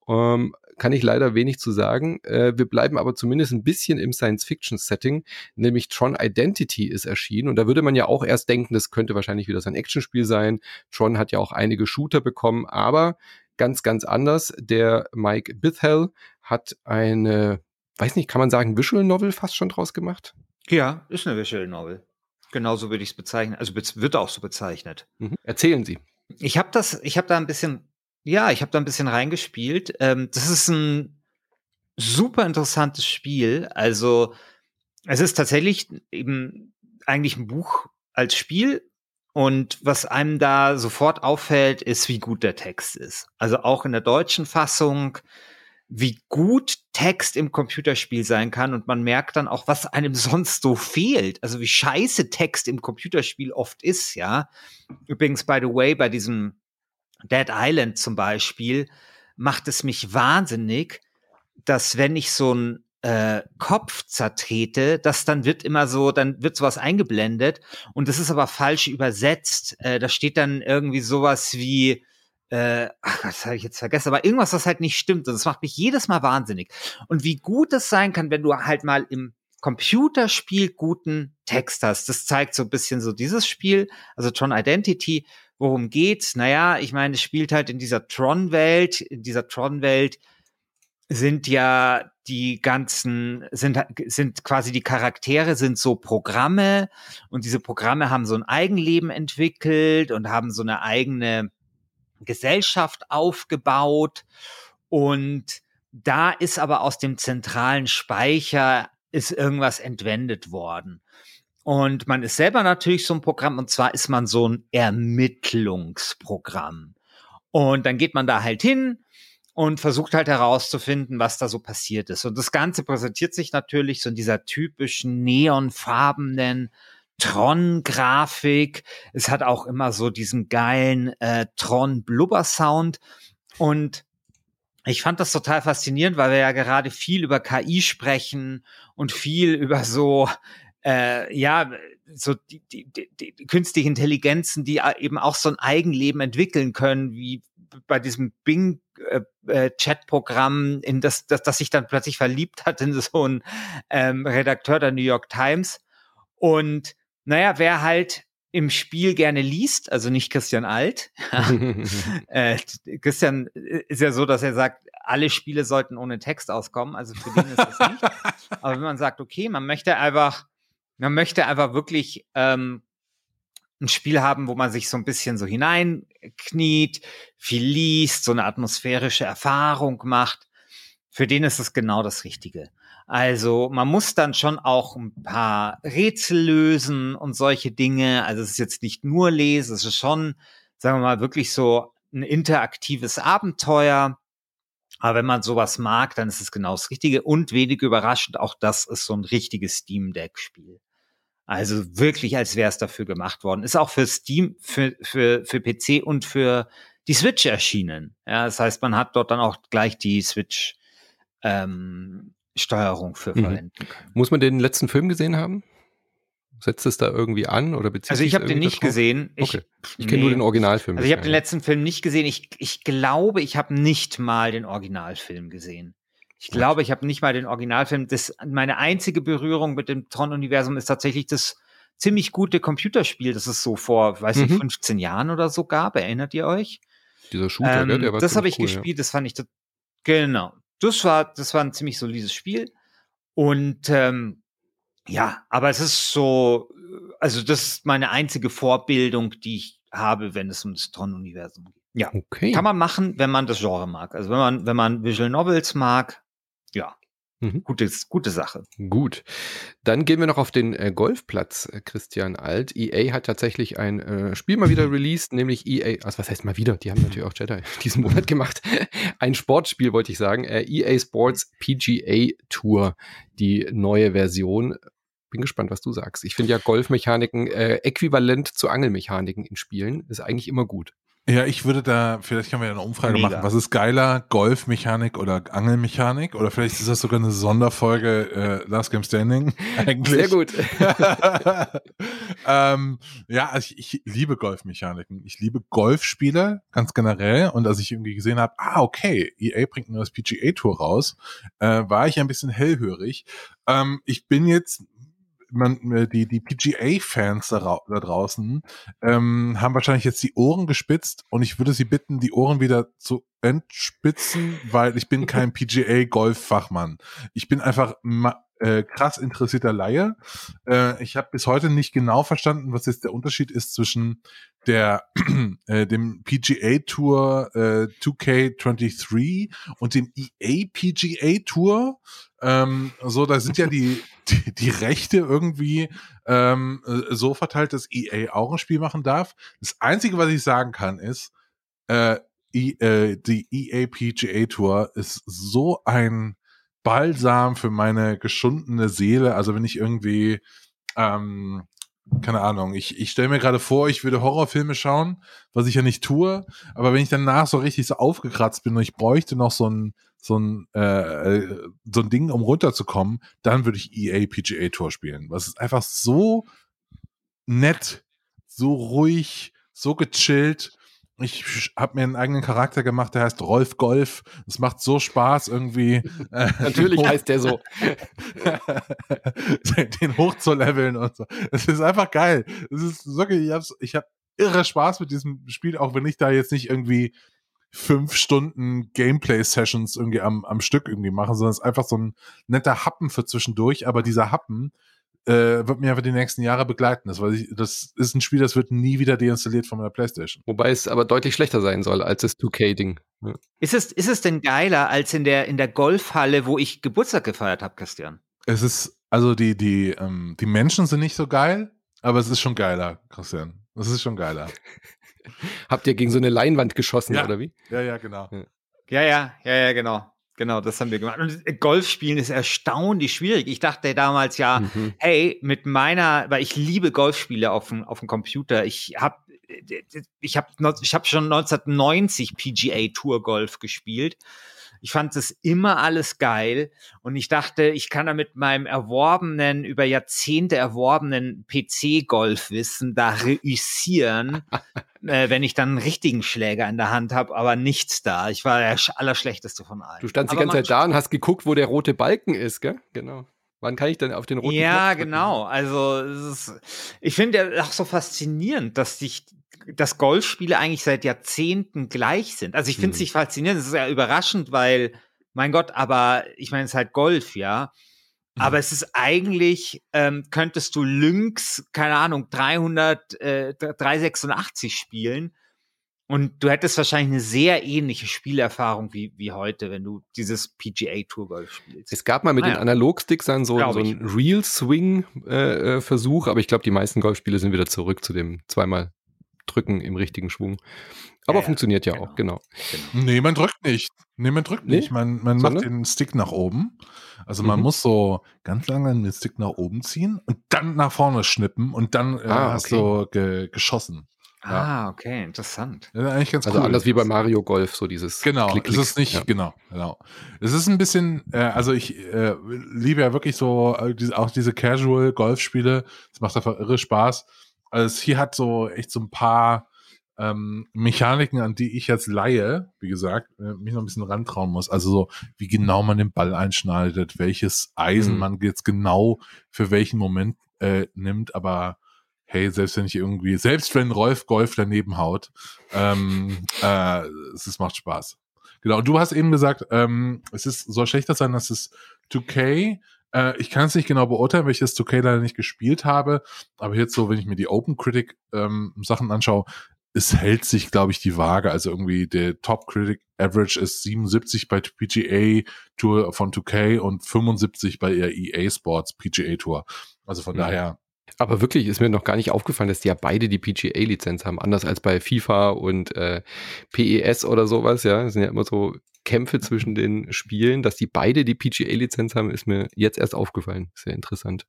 Ähm, kann ich leider wenig zu sagen. Äh, wir bleiben aber zumindest ein bisschen im Science-Fiction-Setting, nämlich Tron Identity ist erschienen und da würde man ja auch erst denken, das könnte wahrscheinlich wieder so ein Actionspiel sein. Tron hat ja auch einige Shooter bekommen, aber ganz, ganz anders. Der Mike Bithell hat eine, weiß nicht, kann man sagen, Visual Novel fast schon draus gemacht? Ja, ist eine Visual Novel. Genauso würde ich es bezeichnen. Also wird auch so bezeichnet. Mhm. Erzählen Sie. Ich habe das, ich habe da ein bisschen ja, ich habe da ein bisschen reingespielt. Ähm, das ist ein super interessantes Spiel. Also es ist tatsächlich eben eigentlich ein Buch als Spiel. Und was einem da sofort auffällt, ist, wie gut der Text ist. Also auch in der deutschen Fassung, wie gut Text im Computerspiel sein kann. Und man merkt dann auch, was einem sonst so fehlt. Also wie scheiße Text im Computerspiel oft ist, ja. Übrigens, by the way, bei diesem Dead Island zum Beispiel macht es mich wahnsinnig, dass wenn ich so ein äh, Kopf zertrete, das dann wird immer so, dann wird sowas eingeblendet und das ist aber falsch übersetzt. Äh, da steht dann irgendwie sowas wie, äh, ach, das habe ich jetzt vergessen, aber irgendwas, das halt nicht stimmt. Und das macht mich jedes Mal wahnsinnig. Und wie gut es sein kann, wenn du halt mal im Computerspiel guten Text hast. Das zeigt so ein bisschen so dieses Spiel, also Tron Identity. Worum geht's? Naja, ich meine, es spielt halt in dieser Tron-Welt. In dieser Tron-Welt sind ja die ganzen, sind, sind quasi die Charaktere sind so Programme und diese Programme haben so ein Eigenleben entwickelt und haben so eine eigene Gesellschaft aufgebaut und da ist aber aus dem zentralen Speicher ist irgendwas entwendet worden. Und man ist selber natürlich so ein Programm und zwar ist man so ein Ermittlungsprogramm. Und dann geht man da halt hin und versucht halt herauszufinden, was da so passiert ist. Und das Ganze präsentiert sich natürlich so in dieser typischen neonfarbenen Tron-Grafik. Es hat auch immer so diesen geilen äh, Tron-Blubber-Sound. Und ich fand das total faszinierend, weil wir ja gerade viel über KI sprechen und viel über so, äh, ja, so die, die, die, die künstliche Intelligenzen, die eben auch so ein Eigenleben entwickeln können, wie bei diesem Bing äh, äh, Chatprogramm, in das, das, das sich dann plötzlich verliebt hat in so einen ähm, Redakteur der New York Times. Und naja, wer halt im Spiel gerne liest, also nicht Christian Alt. äh, Christian äh, ist ja so, dass er sagt, alle Spiele sollten ohne Text auskommen, also für den ist das nicht. Aber wenn man sagt, okay, man möchte einfach, man möchte einfach wirklich ähm, ein Spiel haben, wo man sich so ein bisschen so hineinkniet, viel liest, so eine atmosphärische Erfahrung macht. Für den ist es genau das Richtige. Also man muss dann schon auch ein paar Rätsel lösen und solche Dinge. Also es ist jetzt nicht nur lesen, es ist schon, sagen wir mal, wirklich so ein interaktives Abenteuer. Aber wenn man sowas mag, dann ist es genau das Richtige. Und wenig überraschend, auch das ist so ein richtiges Steam Deck-Spiel. Also wirklich, als wäre es dafür gemacht worden. Ist auch für Steam, für, für, für PC und für die Switch erschienen. Ja, das heißt, man hat dort dann auch gleich die Switch ähm, Steuerung für mhm. verwenden können. Muss man den letzten Film gesehen haben? Setzt es da irgendwie an oder bezieht Also ich habe den nicht drauf? gesehen. Ich, okay. ich kenne nee. nur den Originalfilm. Also ich habe den letzten Film nicht gesehen. Ich, ich glaube, ich habe nicht mal den Originalfilm gesehen. Ich glaube, ich habe nicht mal den Originalfilm. Das, meine einzige Berührung mit dem Tron-Universum ist tatsächlich das ziemlich gute Computerspiel, das es so vor, weiß ich, mhm. 15 Jahren oder so gab. Erinnert ihr euch? Dieser Shooter, ähm, der war Das habe ich cool, gespielt, ja. das fand ich, genau. Das war, das war ein ziemlich solides Spiel. Und ähm, ja, aber es ist so, also das ist meine einzige Vorbildung, die ich habe, wenn es um das Tron-Universum geht. Ja, okay. kann man machen, wenn man das Genre mag. Also wenn man, wenn man Visual Novels mag, ja, Mhm. Gutes, gute Sache. Gut. Dann gehen wir noch auf den äh, Golfplatz, äh, Christian Alt. EA hat tatsächlich ein äh, Spiel mal wieder released, nämlich EA, also was heißt mal wieder? Die haben natürlich auch Jedi diesen Monat gemacht. ein Sportspiel, wollte ich sagen. Äh, EA Sports PGA Tour, die neue Version. Bin gespannt, was du sagst. Ich finde ja Golfmechaniken äh, äquivalent zu Angelmechaniken in Spielen. Ist eigentlich immer gut. Ja, ich würde da, vielleicht können wir ja eine Umfrage Mega. machen. Was ist geiler, Golfmechanik oder Angelmechanik? Oder vielleicht ist das sogar eine Sonderfolge äh, Last Game Standing eigentlich. Sehr gut. ähm, ja, also ich, ich liebe Golfmechaniken. Ich liebe Golfspiele ganz generell. Und als ich irgendwie gesehen habe, ah, okay, EA bringt nur das PGA Tour raus, äh, war ich ein bisschen hellhörig. Ähm, ich bin jetzt man, äh, die, die PGA-Fans da, da, draußen ähm, haben wahrscheinlich jetzt die Ohren gespitzt und ich würde sie bitten, die Ohren wieder zu entspitzen, weil ich bin kein PGA-Golf-Fachmann. Ich bin einfach äh, krass interessierter Laie. Äh, ich habe bis heute nicht genau verstanden, was jetzt der Unterschied ist zwischen der äh, dem PGA Tour äh, 2K23 und dem EA PGA Tour. Ähm, so, da sind ja die, die, die Rechte irgendwie ähm, äh, so verteilt, dass EA auch ein Spiel machen darf. Das Einzige, was ich sagen kann, ist, äh, e, äh, die EA PGA Tour ist so ein Balsam für meine geschundene Seele. Also wenn ich irgendwie ähm, keine Ahnung, ich, ich stelle mir gerade vor, ich würde Horrorfilme schauen, was ich ja nicht tue, aber wenn ich danach so richtig so aufgekratzt bin und ich bräuchte noch so ein, so ein, äh, so ein Ding, um runterzukommen, dann würde ich EA PGA Tour spielen. Was ist einfach so nett, so ruhig, so gechillt ich habe mir einen eigenen Charakter gemacht, der heißt Rolf Golf. Es macht so Spaß irgendwie. Äh, Natürlich heißt der so. den hochzuleveln und so. Es ist einfach geil. Es ist wirklich, ich habe ich hab irre Spaß mit diesem Spiel, auch wenn ich da jetzt nicht irgendwie fünf Stunden Gameplay-Sessions irgendwie am, am Stück irgendwie mache, sondern es ist einfach so ein netter Happen für zwischendurch, aber dieser Happen äh, wird mir einfach die nächsten Jahre begleiten. Das, ich, das ist ein Spiel, das wird nie wieder deinstalliert von meiner Playstation. Wobei es aber deutlich schlechter sein soll als das 2K-Ding. Ja. Ist, es, ist es denn geiler als in der, in der Golfhalle, wo ich Geburtstag gefeiert habe, Christian? Es ist, also die, die, ähm, die Menschen sind nicht so geil, aber es ist schon geiler, Christian. Es ist schon geiler. Habt ihr gegen so eine Leinwand geschossen, ja. oder wie? Ja, ja, genau. Ja, ja, ja, ja, genau. Genau, das haben wir gemacht. Und Golf spielen ist erstaunlich schwierig. Ich dachte damals ja, mhm. hey, mit meiner, weil ich liebe Golfspiele auf dem, auf dem Computer. Ich habe ich habe ich hab schon 1990 PGA Tour Golf gespielt ich fand es immer alles geil und ich dachte, ich kann da mit meinem erworbenen, über Jahrzehnte erworbenen PC-Golfwissen da reüssieren, äh, wenn ich dann einen richtigen Schläger in der Hand habe, aber nichts da. Ich war der Allerschlechteste von allen. Du standst die ganze Zeit da und hast geguckt, wo der rote Balken ist, gell? Genau. Wann kann ich denn auf den roten Ja, genau. Also ist, ich finde ja auch so faszinierend, dass sich dass Golfspiele eigentlich seit Jahrzehnten gleich sind. Also ich finde es mhm. nicht faszinierend, es ist ja überraschend, weil, mein Gott, aber ich meine, es ist halt Golf, ja. Mhm. Aber es ist eigentlich, ähm, könntest du Lynx, keine Ahnung, 300, äh, 386 spielen und du hättest wahrscheinlich eine sehr ähnliche Spielerfahrung wie, wie heute, wenn du dieses PGA Tour Golf spielst. Es gab mal mit ah, den Analogsticks dann so, so einen Real Swing äh, äh, Versuch, aber ich glaube, die meisten Golfspiele sind wieder zurück zu dem zweimal drücken im richtigen Schwung. Aber ja, funktioniert ja, genau. auch, genau. genau. Nee, man drückt nicht. Nee, man drückt nee? nicht. Man, man macht den Stick nach oben. Also man mhm. muss so ganz lange den Stick nach oben ziehen und dann nach vorne schnippen und dann äh, ah, hast du ge geschossen. Ja. Ah, okay, interessant. Ja, eigentlich ganz also cool. anders wie bei Mario Golf, so dieses. Genau, Klick, Klick. es ist nicht, ja. genau, genau. Es ist ein bisschen, äh, also ich äh, liebe ja wirklich so äh, diese, auch diese Casual Golfspiele. Es macht einfach irre Spaß. Also hier hat so echt so ein paar ähm, Mechaniken, an die ich jetzt Laie, wie gesagt, äh, mich noch ein bisschen rantrauen muss. Also so, wie genau man den Ball einschneidet, welches Eisen mhm. man jetzt genau für welchen Moment äh, nimmt, aber hey, selbst wenn ich irgendwie, selbst wenn Rolf Golf daneben haut, ähm, äh, es, es macht Spaß. Genau, und du hast eben gesagt, ähm, es ist, soll schlechter sein, dass es 2K äh, ich kann es nicht genau beurteilen, weil ich das 2K leider nicht gespielt habe. Aber jetzt so, wenn ich mir die Open Critic ähm, Sachen anschaue, es hält sich, glaube ich, die Waage. Also irgendwie der Top Critic Average ist 77 bei PGA Tour von 2K und 75 bei der EA Sports PGA Tour. Also von mhm. daher aber wirklich ist mir noch gar nicht aufgefallen, dass die ja beide die PGA-Lizenz haben, anders als bei FIFA und äh, PES oder sowas, ja. Das sind ja immer so Kämpfe zwischen den Spielen, dass die beide die PGA-Lizenz haben, ist mir jetzt erst aufgefallen. Sehr interessant.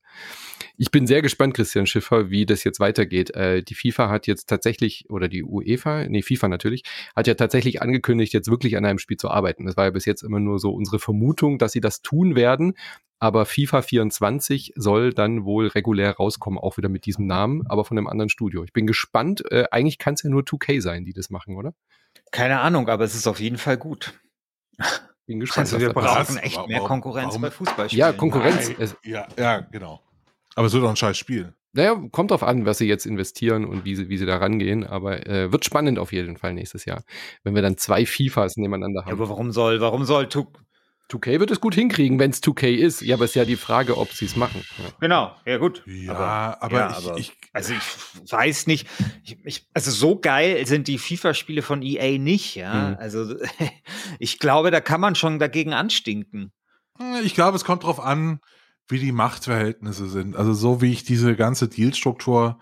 Ich bin sehr gespannt, Christian Schiffer, wie das jetzt weitergeht. Äh, die FIFA hat jetzt tatsächlich, oder die UEFA, nee, FIFA natürlich, hat ja tatsächlich angekündigt, jetzt wirklich an einem Spiel zu arbeiten. Das war ja bis jetzt immer nur so unsere Vermutung, dass sie das tun werden. Aber FIFA 24 soll dann wohl regulär rauskommen, auch wieder mit diesem Namen, aber von einem anderen Studio. Ich bin gespannt. Äh, eigentlich kann es ja nur 2K sein, die das machen, oder? Keine Ahnung, aber es ist auf jeden Fall gut. Bin gespannt. Also wir brauchen echt warum, mehr Konkurrenz warum? bei Fußballspielen. Ja, Konkurrenz. ja, ja, genau. Aber es wird doch ein scheiß Spiel. Naja, kommt drauf an, was sie jetzt investieren und wie sie, wie sie da rangehen. Aber äh, wird spannend auf jeden Fall nächstes Jahr, wenn wir dann zwei FIFAs nebeneinander haben. Ja, aber warum soll, warum soll 2K wird es gut hinkriegen, wenn es 2K ist. Ja, aber es ist ja die Frage, ob sie es machen. Ja. Genau, ja gut. Ja, aber, aber, ja, ich, aber ich, also ich weiß nicht. Ich, ich, also so geil sind die FIFA-Spiele von EA nicht. Ja, mhm. also ich glaube, da kann man schon dagegen anstinken. Ich glaube, es kommt darauf an, wie die Machtverhältnisse sind. Also so wie ich diese ganze Dealstruktur,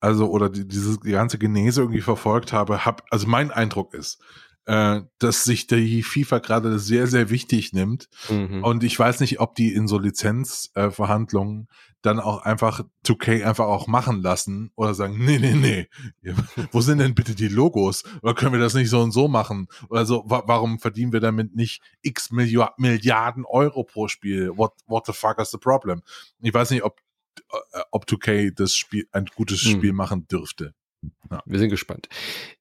also oder die, diese die ganze Genese irgendwie verfolgt habe, hab, also mein Eindruck ist, äh, dass sich die FIFA gerade sehr, sehr wichtig nimmt. Mhm. Und ich weiß nicht, ob die in so Lizenzverhandlungen äh, dann auch einfach 2K einfach auch machen lassen oder sagen, nee, nee, nee, wo sind denn bitte die Logos? Oder können wir das nicht so und so machen? Oder so, wa warum verdienen wir damit nicht x Milliarden Euro pro Spiel? What, what the fuck is the problem? Ich weiß nicht, ob, äh, ob 2K das Spiel, ein gutes Spiel mhm. machen dürfte. Ja. Wir sind gespannt.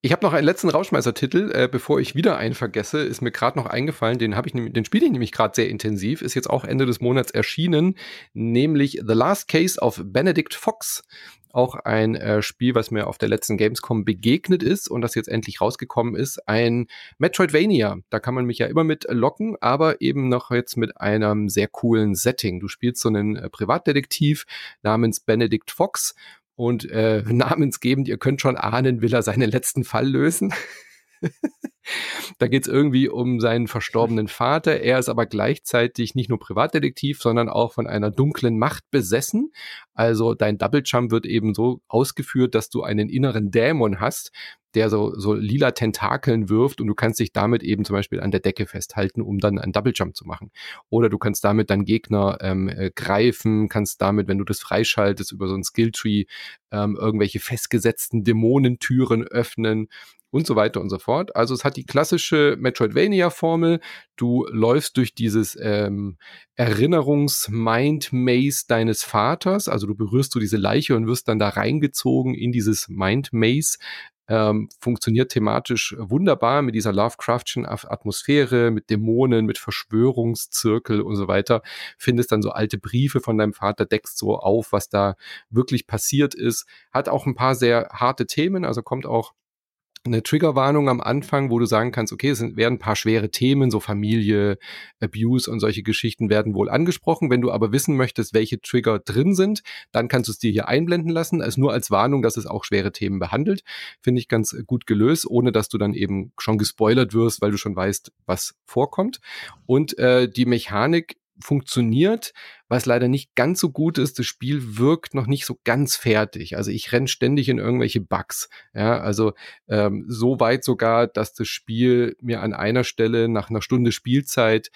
Ich habe noch einen letzten Rauschmeißer-Titel, äh, bevor ich wieder einen vergesse, ist mir gerade noch eingefallen, den habe ich den spiele ich nämlich gerade sehr intensiv, ist jetzt auch Ende des Monats erschienen, nämlich The Last Case of Benedict Fox. Auch ein äh, Spiel, was mir auf der letzten Gamescom begegnet ist und das jetzt endlich rausgekommen ist. Ein Metroidvania. Da kann man mich ja immer mit locken, aber eben noch jetzt mit einem sehr coolen Setting. Du spielst so einen äh, Privatdetektiv namens Benedict Fox und äh, namensgebend, ihr könnt schon ahnen, will er seinen letzten Fall lösen. da geht es irgendwie um seinen verstorbenen Vater. Er ist aber gleichzeitig nicht nur Privatdetektiv, sondern auch von einer dunklen Macht besessen. Also dein Double Jump wird eben so ausgeführt, dass du einen inneren Dämon hast, der so, so lila Tentakeln wirft und du kannst dich damit eben zum Beispiel an der Decke festhalten, um dann einen Double Jump zu machen. Oder du kannst damit deinen Gegner ähm, äh, greifen, kannst damit, wenn du das freischaltest, über so ein Skilltree ähm, irgendwelche festgesetzten Dämonentüren öffnen und so weiter und so fort. Also es hat die klassische Metroidvania-Formel. Du läufst durch dieses ähm, Erinnerungs-Mind-Maze deines Vaters. Also du berührst du diese Leiche und wirst dann da reingezogen in dieses Mind-Maze. Ähm, funktioniert thematisch wunderbar mit dieser Lovecraftschen Atmosphäre, mit Dämonen, mit Verschwörungszirkel und so weiter. Findest dann so alte Briefe von deinem Vater, deckst so auf, was da wirklich passiert ist. Hat auch ein paar sehr harte Themen, also kommt auch eine Triggerwarnung am Anfang, wo du sagen kannst, okay, es werden ein paar schwere Themen, so Familie, Abuse und solche Geschichten werden wohl angesprochen. Wenn du aber wissen möchtest, welche Trigger drin sind, dann kannst du es dir hier einblenden lassen. Also nur als Warnung, dass es auch schwere Themen behandelt. Finde ich ganz gut gelöst, ohne dass du dann eben schon gespoilert wirst, weil du schon weißt, was vorkommt. Und äh, die Mechanik funktioniert. Was leider nicht ganz so gut ist, das Spiel wirkt noch nicht so ganz fertig. Also ich renne ständig in irgendwelche Bugs. Ja, also ähm, so weit sogar, dass das Spiel mir an einer Stelle nach einer Stunde Spielzeit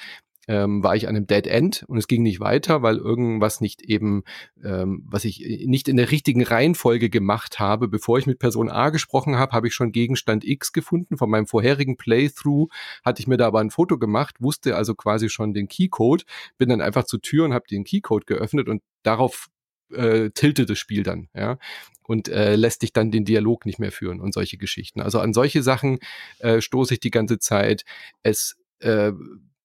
ähm, war ich an einem Dead End und es ging nicht weiter, weil irgendwas nicht eben, ähm, was ich nicht in der richtigen Reihenfolge gemacht habe. Bevor ich mit Person A gesprochen habe, habe ich schon Gegenstand X gefunden. Von meinem vorherigen Playthrough hatte ich mir da aber ein Foto gemacht, wusste also quasi schon den Keycode, bin dann einfach zur Tür und habe den Keycode geöffnet und darauf äh, tiltet das Spiel dann, ja, und äh, lässt dich dann den Dialog nicht mehr führen und solche Geschichten. Also an solche Sachen äh, stoße ich die ganze Zeit. Es äh,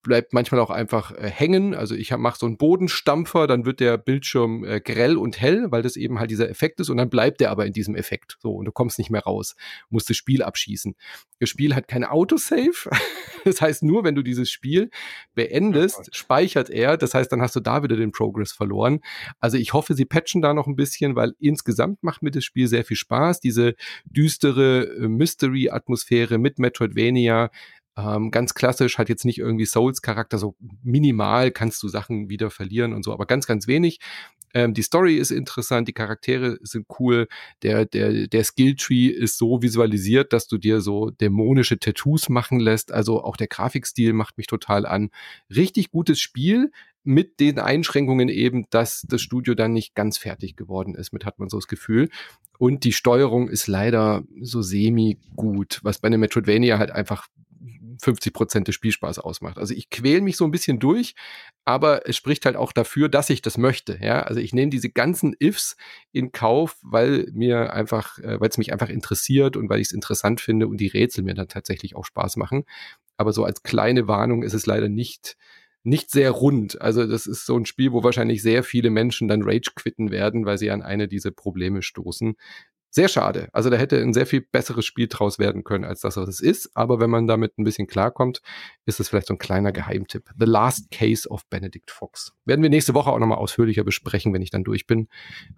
bleibt manchmal auch einfach äh, hängen. Also ich mache so einen Bodenstampfer, dann wird der Bildschirm äh, grell und hell, weil das eben halt dieser Effekt ist und dann bleibt der aber in diesem Effekt. So, und du kommst nicht mehr raus, musst das Spiel abschießen. Das Spiel hat keine Autosave. das heißt, nur wenn du dieses Spiel beendest, oh speichert er. Das heißt, dann hast du da wieder den Progress verloren. Also ich hoffe, sie patchen da noch ein bisschen, weil insgesamt macht mir das Spiel sehr viel Spaß. Diese düstere äh, Mystery-Atmosphäre mit Metroidvania ähm, ganz klassisch, hat jetzt nicht irgendwie Souls-Charakter, so minimal kannst du Sachen wieder verlieren und so, aber ganz, ganz wenig. Ähm, die Story ist interessant, die Charaktere sind cool, der, der, der Skilltree ist so visualisiert, dass du dir so dämonische Tattoos machen lässt. Also auch der Grafikstil macht mich total an. Richtig gutes Spiel mit den Einschränkungen eben, dass das Studio dann nicht ganz fertig geworden ist, mit hat man so das Gefühl. Und die Steuerung ist leider so semi gut, was bei einem Metroidvania halt einfach 50 Prozent des Spielspaß ausmacht. Also ich quäle mich so ein bisschen durch, aber es spricht halt auch dafür, dass ich das möchte. Ja, also ich nehme diese ganzen Ifs in Kauf, weil mir einfach, äh, weil es mich einfach interessiert und weil ich es interessant finde und die Rätsel mir dann tatsächlich auch Spaß machen. Aber so als kleine Warnung ist es leider nicht nicht sehr rund. Also das ist so ein Spiel, wo wahrscheinlich sehr viele Menschen dann Rage quitten werden, weil sie an eine dieser Probleme stoßen. Sehr schade. Also da hätte ein sehr viel besseres Spiel draus werden können, als das, was es ist. Aber wenn man damit ein bisschen klarkommt, ist es vielleicht so ein kleiner Geheimtipp. The Last Case of Benedict Fox. Werden wir nächste Woche auch nochmal ausführlicher besprechen, wenn ich dann durch bin.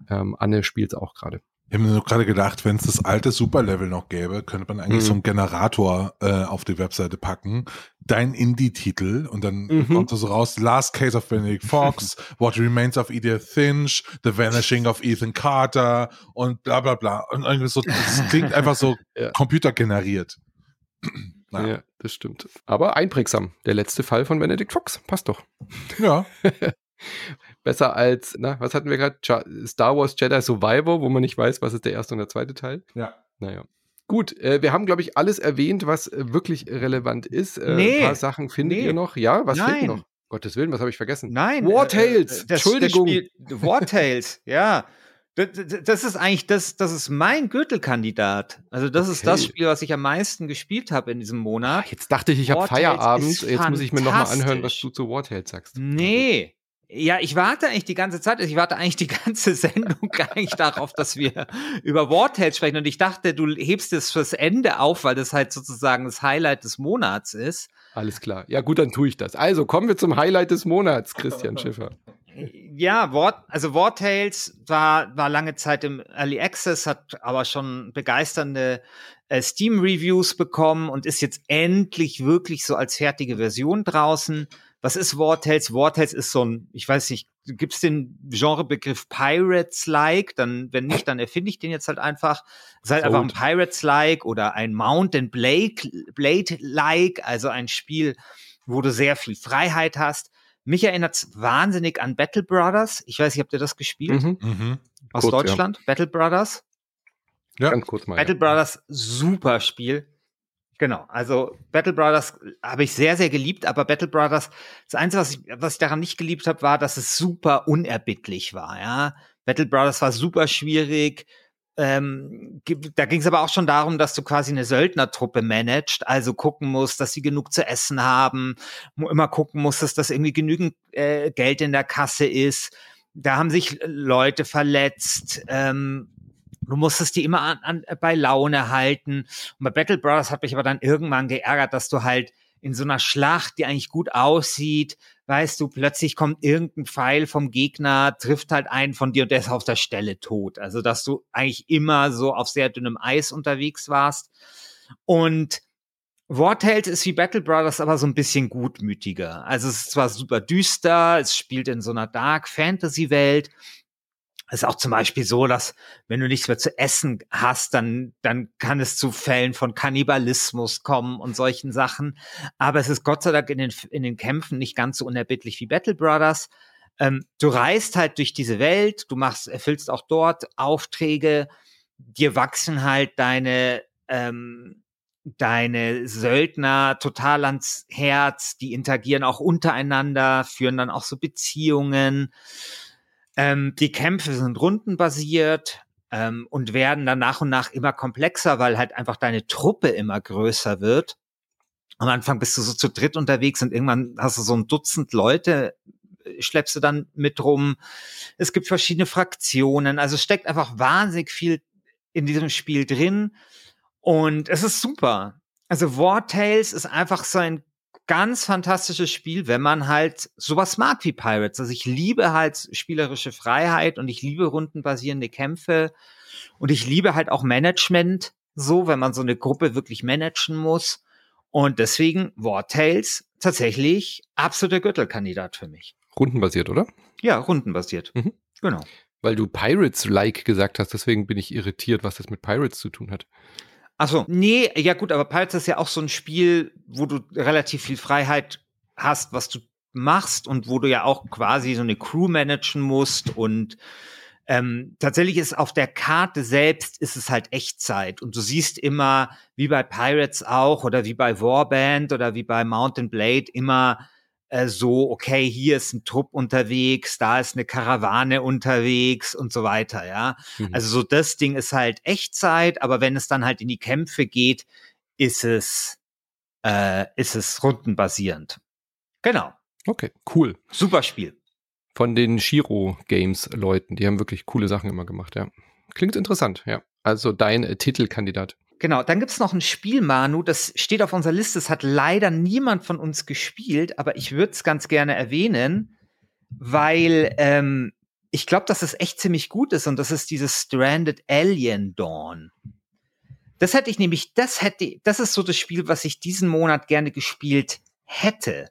Ähm, Anne spielt es auch gerade. Ich habe mir nur gerade gedacht, wenn es das alte Superlevel noch gäbe, könnte man eigentlich mhm. so einen Generator äh, auf die Webseite packen. Dein Indie-Titel und dann mhm. kommt so raus, Last Case of Benedict Fox, What Remains of Edith Finch, The Vanishing of Ethan Carter und bla bla bla. Und irgendwie so, das klingt einfach so ja. computergeneriert. Ja. ja, das stimmt. Aber einprägsam. Der letzte Fall von Benedict Fox. Passt doch. Ja. Besser als, na, was hatten wir gerade? Star Wars Jedi Survivor, wo man nicht weiß, was ist der erste und der zweite Teil. Ja. Naja. Gut, äh, wir haben, glaube ich, alles erwähnt, was äh, wirklich relevant ist. Äh, nee. Ein paar Sachen findet nee. ihr noch. Ja, was Nein. fehlt noch? Gottes Willen, was habe ich vergessen? Nein. War Tales. Äh, das, Entschuldigung. Das War Tales, ja. Das, das, ist eigentlich das, das ist mein Gürtelkandidat. Also das okay. ist das Spiel, was ich am meisten gespielt habe in diesem Monat. Jetzt dachte ich, ich habe Feierabend. Jetzt muss ich mir nochmal anhören, was du zu War Tales sagst. Nee, ja, ich warte eigentlich die ganze Zeit, ich warte eigentlich die ganze Sendung eigentlich darauf, dass wir über Wartales sprechen. Und ich dachte, du hebst es fürs Ende auf, weil das halt sozusagen das Highlight des Monats ist. Alles klar. Ja, gut, dann tue ich das. Also kommen wir zum Highlight des Monats, Christian Schiffer. Ja, Wort, also Wartales war, war lange Zeit im Early Access, hat aber schon begeisternde äh, Steam-Reviews bekommen und ist jetzt endlich wirklich so als fertige Version draußen. Was ist Wartales? Wartales ist so ein, ich weiß nicht, gibt's den Genrebegriff Pirates-like? Dann, wenn nicht, dann erfinde ich den jetzt halt einfach. Es ist halt einfach ein Pirates-like oder ein Mountain Blade-like, also ein Spiel, wo du sehr viel Freiheit hast. Mich erinnert's wahnsinnig an Battle Brothers. Ich weiß nicht, habt ihr das gespielt? Mhm. Mhm. Aus kurz, Deutschland? Ja. Battle Brothers? Ja, ganz kurz mal. Battle ja. Brothers, super Spiel. Genau, also Battle Brothers habe ich sehr, sehr geliebt, aber Battle Brothers, das Einzige, was ich, was ich daran nicht geliebt habe, war, dass es super unerbittlich war, ja. Battle Brothers war super schwierig. Ähm, da ging es aber auch schon darum, dass du quasi eine Söldnertruppe managst, also gucken musst, dass sie genug zu essen haben, immer gucken musstest, dass irgendwie genügend äh, Geld in der Kasse ist. Da haben sich Leute verletzt. Ähm, Du musstest die immer an, an, bei Laune halten. Und bei Battle Brothers hat mich aber dann irgendwann geärgert, dass du halt in so einer Schlacht, die eigentlich gut aussieht, weißt du, plötzlich kommt irgendein Pfeil vom Gegner, trifft halt einen von dir und der ist auf der Stelle tot. Also, dass du eigentlich immer so auf sehr dünnem Eis unterwegs warst. Und Wartales ist wie Battle Brothers aber so ein bisschen gutmütiger. Also es ist zwar super düster, es spielt in so einer Dark Fantasy Welt, es ist auch zum Beispiel so, dass wenn du nichts mehr zu essen hast, dann, dann kann es zu Fällen von Kannibalismus kommen und solchen Sachen. Aber es ist Gott sei Dank in den, in den Kämpfen nicht ganz so unerbittlich wie Battle Brothers. Ähm, du reist halt durch diese Welt, du machst, erfüllst auch dort Aufträge, dir wachsen halt deine, ähm, deine Söldner total ans Herz, die interagieren auch untereinander, führen dann auch so Beziehungen. Ähm, die Kämpfe sind rundenbasiert ähm, und werden dann nach und nach immer komplexer, weil halt einfach deine Truppe immer größer wird. Am Anfang bist du so zu dritt unterwegs und irgendwann hast du so ein Dutzend Leute, äh, schleppst du dann mit rum. Es gibt verschiedene Fraktionen, also steckt einfach wahnsinnig viel in diesem Spiel drin und es ist super. Also War Tales ist einfach so ein ganz fantastisches Spiel, wenn man halt sowas mag wie Pirates. Also ich liebe halt spielerische Freiheit und ich liebe rundenbasierende Kämpfe und ich liebe halt auch Management so, wenn man so eine Gruppe wirklich managen muss. Und deswegen War Tales tatsächlich absoluter Gürtelkandidat für mich. Rundenbasiert, oder? Ja, rundenbasiert. Mhm. Genau. Weil du Pirates-like gesagt hast, deswegen bin ich irritiert, was das mit Pirates zu tun hat. Achso, nee, ja gut, aber Pirates ist ja auch so ein Spiel, wo du relativ viel Freiheit hast, was du machst und wo du ja auch quasi so eine Crew managen musst und ähm, tatsächlich ist auf der Karte selbst ist es halt Echtzeit und du siehst immer, wie bei Pirates auch oder wie bei Warband oder wie bei Mountain Blade immer äh, so, okay, hier ist ein Trupp unterwegs, da ist eine Karawane unterwegs und so weiter, ja. Mhm. Also so das Ding ist halt Echtzeit, aber wenn es dann halt in die Kämpfe geht, ist es, äh, ist es rundenbasierend. Genau. Okay, cool. Super Spiel. Von den Shiro Games Leuten, die haben wirklich coole Sachen immer gemacht, ja. Klingt interessant, ja. Also dein äh, Titelkandidat. Genau, dann gibt's noch ein Spiel, Manu, das steht auf unserer Liste, das hat leider niemand von uns gespielt, aber ich würde es ganz gerne erwähnen, weil ähm, ich glaube, dass es echt ziemlich gut ist und das ist dieses Stranded Alien Dawn. Das hätte ich nämlich, das hätte, das ist so das Spiel, was ich diesen Monat gerne gespielt hätte.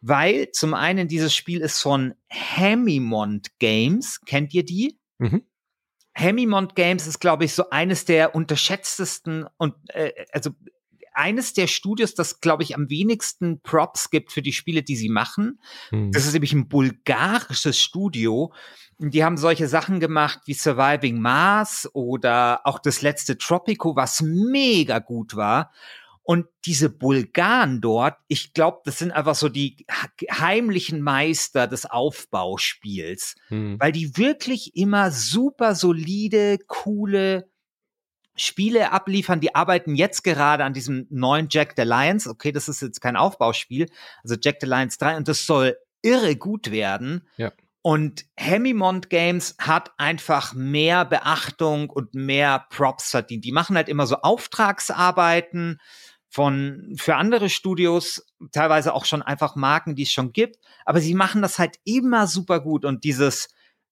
Weil zum einen dieses Spiel ist von Hemimont Games. Kennt ihr die? Mhm. Hemimont Games ist, glaube ich, so eines der unterschätztesten und äh, also eines der Studios, das, glaube ich, am wenigsten Props gibt für die Spiele, die sie machen. Hm. Das ist nämlich ein bulgarisches Studio. Und Die haben solche Sachen gemacht wie Surviving Mars oder auch das letzte Tropico, was mega gut war. Und diese Bulgaren dort, ich glaube, das sind einfach so die heimlichen Meister des Aufbauspiels, Hm. weil die wirklich immer super solide, coole Spiele abliefern. Die arbeiten jetzt gerade an diesem neuen Jack the Lions. Okay, das ist jetzt kein Aufbauspiel, also Jack the Lions 3 und das soll irre gut werden. Ja. Und Hemimont Games hat einfach mehr Beachtung und mehr Props verdient. Die machen halt immer so Auftragsarbeiten von für andere Studios, teilweise auch schon einfach Marken, die es schon gibt, aber sie machen das halt immer super gut und dieses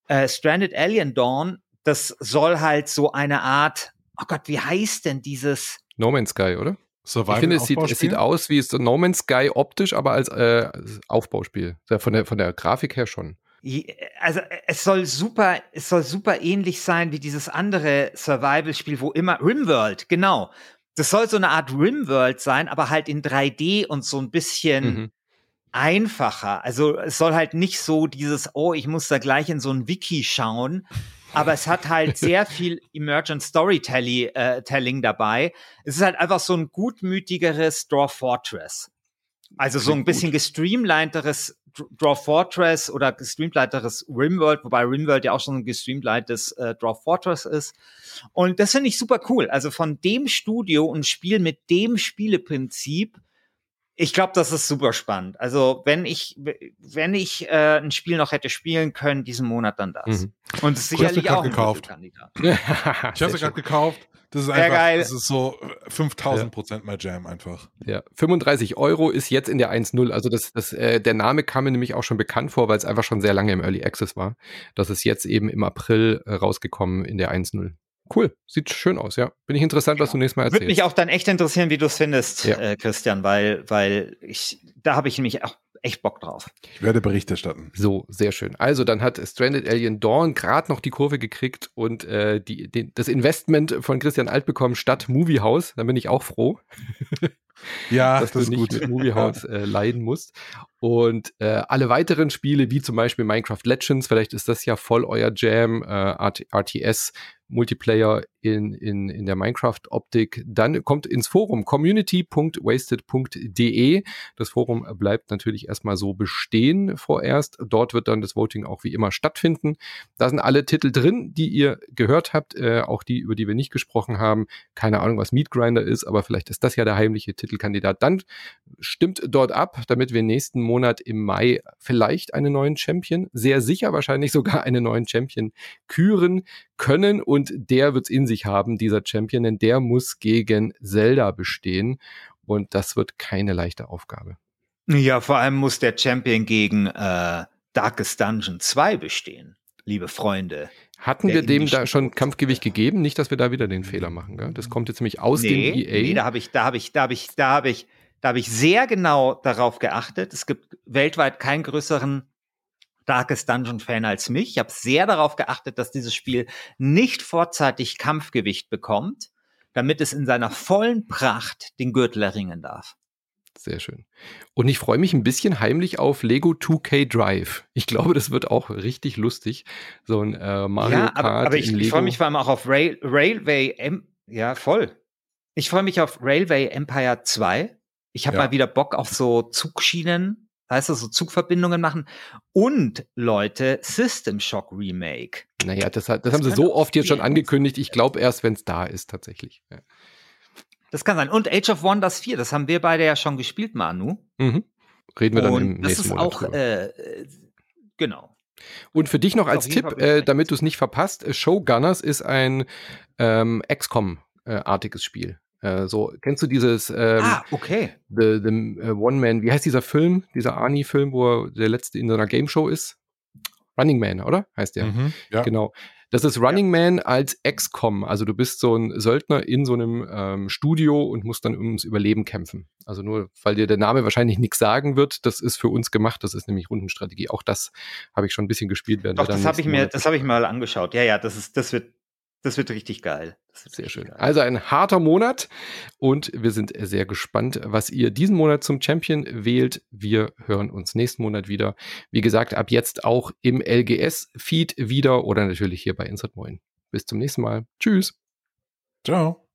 äh, Stranded Alien Dawn, das soll halt so eine Art, oh Gott, wie heißt denn dieses No Man's Sky, oder? Ich Survival finde, es sieht, es sieht aus wie so No Man's Sky optisch, aber als äh, Aufbauspiel. Von der, von der Grafik her schon. Also es soll super, es soll super ähnlich sein wie dieses andere Survival-Spiel, wo immer Rimworld, genau. Das soll so eine Art Rimworld sein, aber halt in 3D und so ein bisschen Mhm. einfacher. Also es soll halt nicht so dieses, oh, ich muss da gleich in so ein Wiki schauen. Aber es hat halt sehr viel Emergent Storytelling äh, dabei. Es ist halt einfach so ein gutmütigeres Draw Fortress. Also so ein bisschen gestreamlineteres Dr- Draw Fortress oder gestreamlineteres Rimworld, wobei Rimworld ja auch schon ein gestreamlinetes äh, Draw Fortress ist. Und das finde ich super cool. Also von dem Studio ein Spiel mit dem Spieleprinzip, ich glaube, das ist super spannend. Also wenn ich, wenn ich äh, ein Spiel noch hätte spielen können, diesen Monat dann das. Mhm. Und es ist Cool, sicherlich grad auch ein gekauft. Würfelkandidat. Ich habe sie gerade gekauft. Das ist Sehr einfach, geil. das ist so 5000 Prozent mein Jam einfach. Ja, 35 Euro ist jetzt in der 1.0. Also das, das, äh, der Name kam mir nämlich auch schon bekannt vor, weil es einfach schon sehr lange im Early Access war. Das ist jetzt eben im April äh, rausgekommen in der 1.0. Cool, sieht schön aus, ja. Bin ich interessant, was du nächstes Mal Würde erzählst. mich auch dann echt interessieren, wie du es findest, Ja. äh, Christian, weil, weil ich, da habe ich nämlich auch echt Bock drauf. Ich werde Bericht erstatten. So, sehr schön. Also, dann hat Stranded Alien Dawn gerade noch die Kurve gekriegt und äh, die, den, das Investment von Christian Alt bekommen statt Moviehouse. Da bin ich auch froh. Ja, dass das du ist nicht gut. mit Moviehouse äh, leiden musst. Und äh, alle weiteren Spiele, wie zum Beispiel Minecraft Legends, vielleicht ist das ja voll euer Jam, äh, RT RTS, Multiplayer in, in, in der Minecraft-Optik, dann kommt ins Forum community.wasted.de. Das Forum bleibt natürlich erstmal so bestehen vorerst. Dort wird dann das Voting auch wie immer stattfinden. Da sind alle Titel drin, die ihr gehört habt, äh, auch die, über die wir nicht gesprochen haben. Keine Ahnung, was Meat Grinder ist, aber vielleicht ist das ja der heimliche Titelkandidat. Dann stimmt dort ab, damit wir nächsten Monat im Mai vielleicht einen neuen Champion, sehr sicher wahrscheinlich sogar einen neuen Champion küren können. Und der wird's in sich haben, dieser Champion, denn der muss gegen Zelda bestehen. Und das wird keine leichte Aufgabe. Ja, vor allem muss der Champion gegen äh, Darkest Dungeon 2 bestehen, liebe Freunde. Hatten wir dem da schon. Kampfgewicht gegeben? Nicht, dass wir da wieder den Fehler machen. Gell? Das kommt jetzt nämlich aus nee, dem EA. nee, da habe ich, da habe ich, da habe ich, da habe ich, da habe ich sehr genau darauf geachtet. Es gibt weltweit keinen größeren Darkest Dungeon Fan als mich. Ich habe sehr darauf geachtet, dass dieses Spiel nicht vorzeitig Kampfgewicht bekommt, damit es in seiner vollen Pracht den Gürtel erringen darf. Sehr schön. Und ich freue mich ein bisschen heimlich auf Lego 2K Drive. Ich glaube, das wird auch richtig lustig. So ein äh, Mario ja, Kart aber, aber ich, ich freue mich vor allem auch auf Rail, Railway M. Ja, voll. Ich freue mich auf Railway Empire 2. Ich habe Ja. mal wieder Bock auf so Zugschienen, heißt das, so Zugverbindungen machen. Und Leute, System Shock Remake. naja, das, das, Das haben sie so oft jetzt schon angekündigt. Ich glaube erst, wenn es da ist, tatsächlich. Ja. Das kann sein. Und Age of Wonders 4, das haben wir beide ja schon gespielt, Manu. Mhm. Reden wir dann im Und das nächsten ist Monat auch, äh, äh, genau. Und für dich noch als Tipp, äh, damit du es nicht verpasst, äh, Showgunners ist ein ähm, XCOM-artiges Spiel. Äh, so, kennst du dieses ähm, ah, okay. The, the äh, One Man, wie heißt dieser Film, dieser Arnie-Film, wo er der letzte in so einer Game Show ist? Running Man, oder? Heißt der. Mhm, ja. Genau. Das ist Running Man als XCOM. Also du bist so ein Söldner in so einem ähm, Studio und musst dann ums Überleben kämpfen. Also nur, weil dir der Name wahrscheinlich nichts sagen wird, das ist für uns gemacht. Das ist nämlich Rundenstrategie. Auch das habe ich schon ein bisschen gespielt. werden Doch, das habe ich mir, das habe ich mal angeschaut. Ja, ja, das ist, das wird, Das wird richtig geil. Wird sehr schön. Geil. Also ein harter Monat und wir sind sehr gespannt, was ihr diesen Monat zum Champion wählt. Wir hören uns nächsten Monat wieder. Wie gesagt, ab jetzt auch im LGS-Feed wieder oder natürlich hier bei Insert Moin. Bis zum nächsten Mal. Tschüss. Ciao.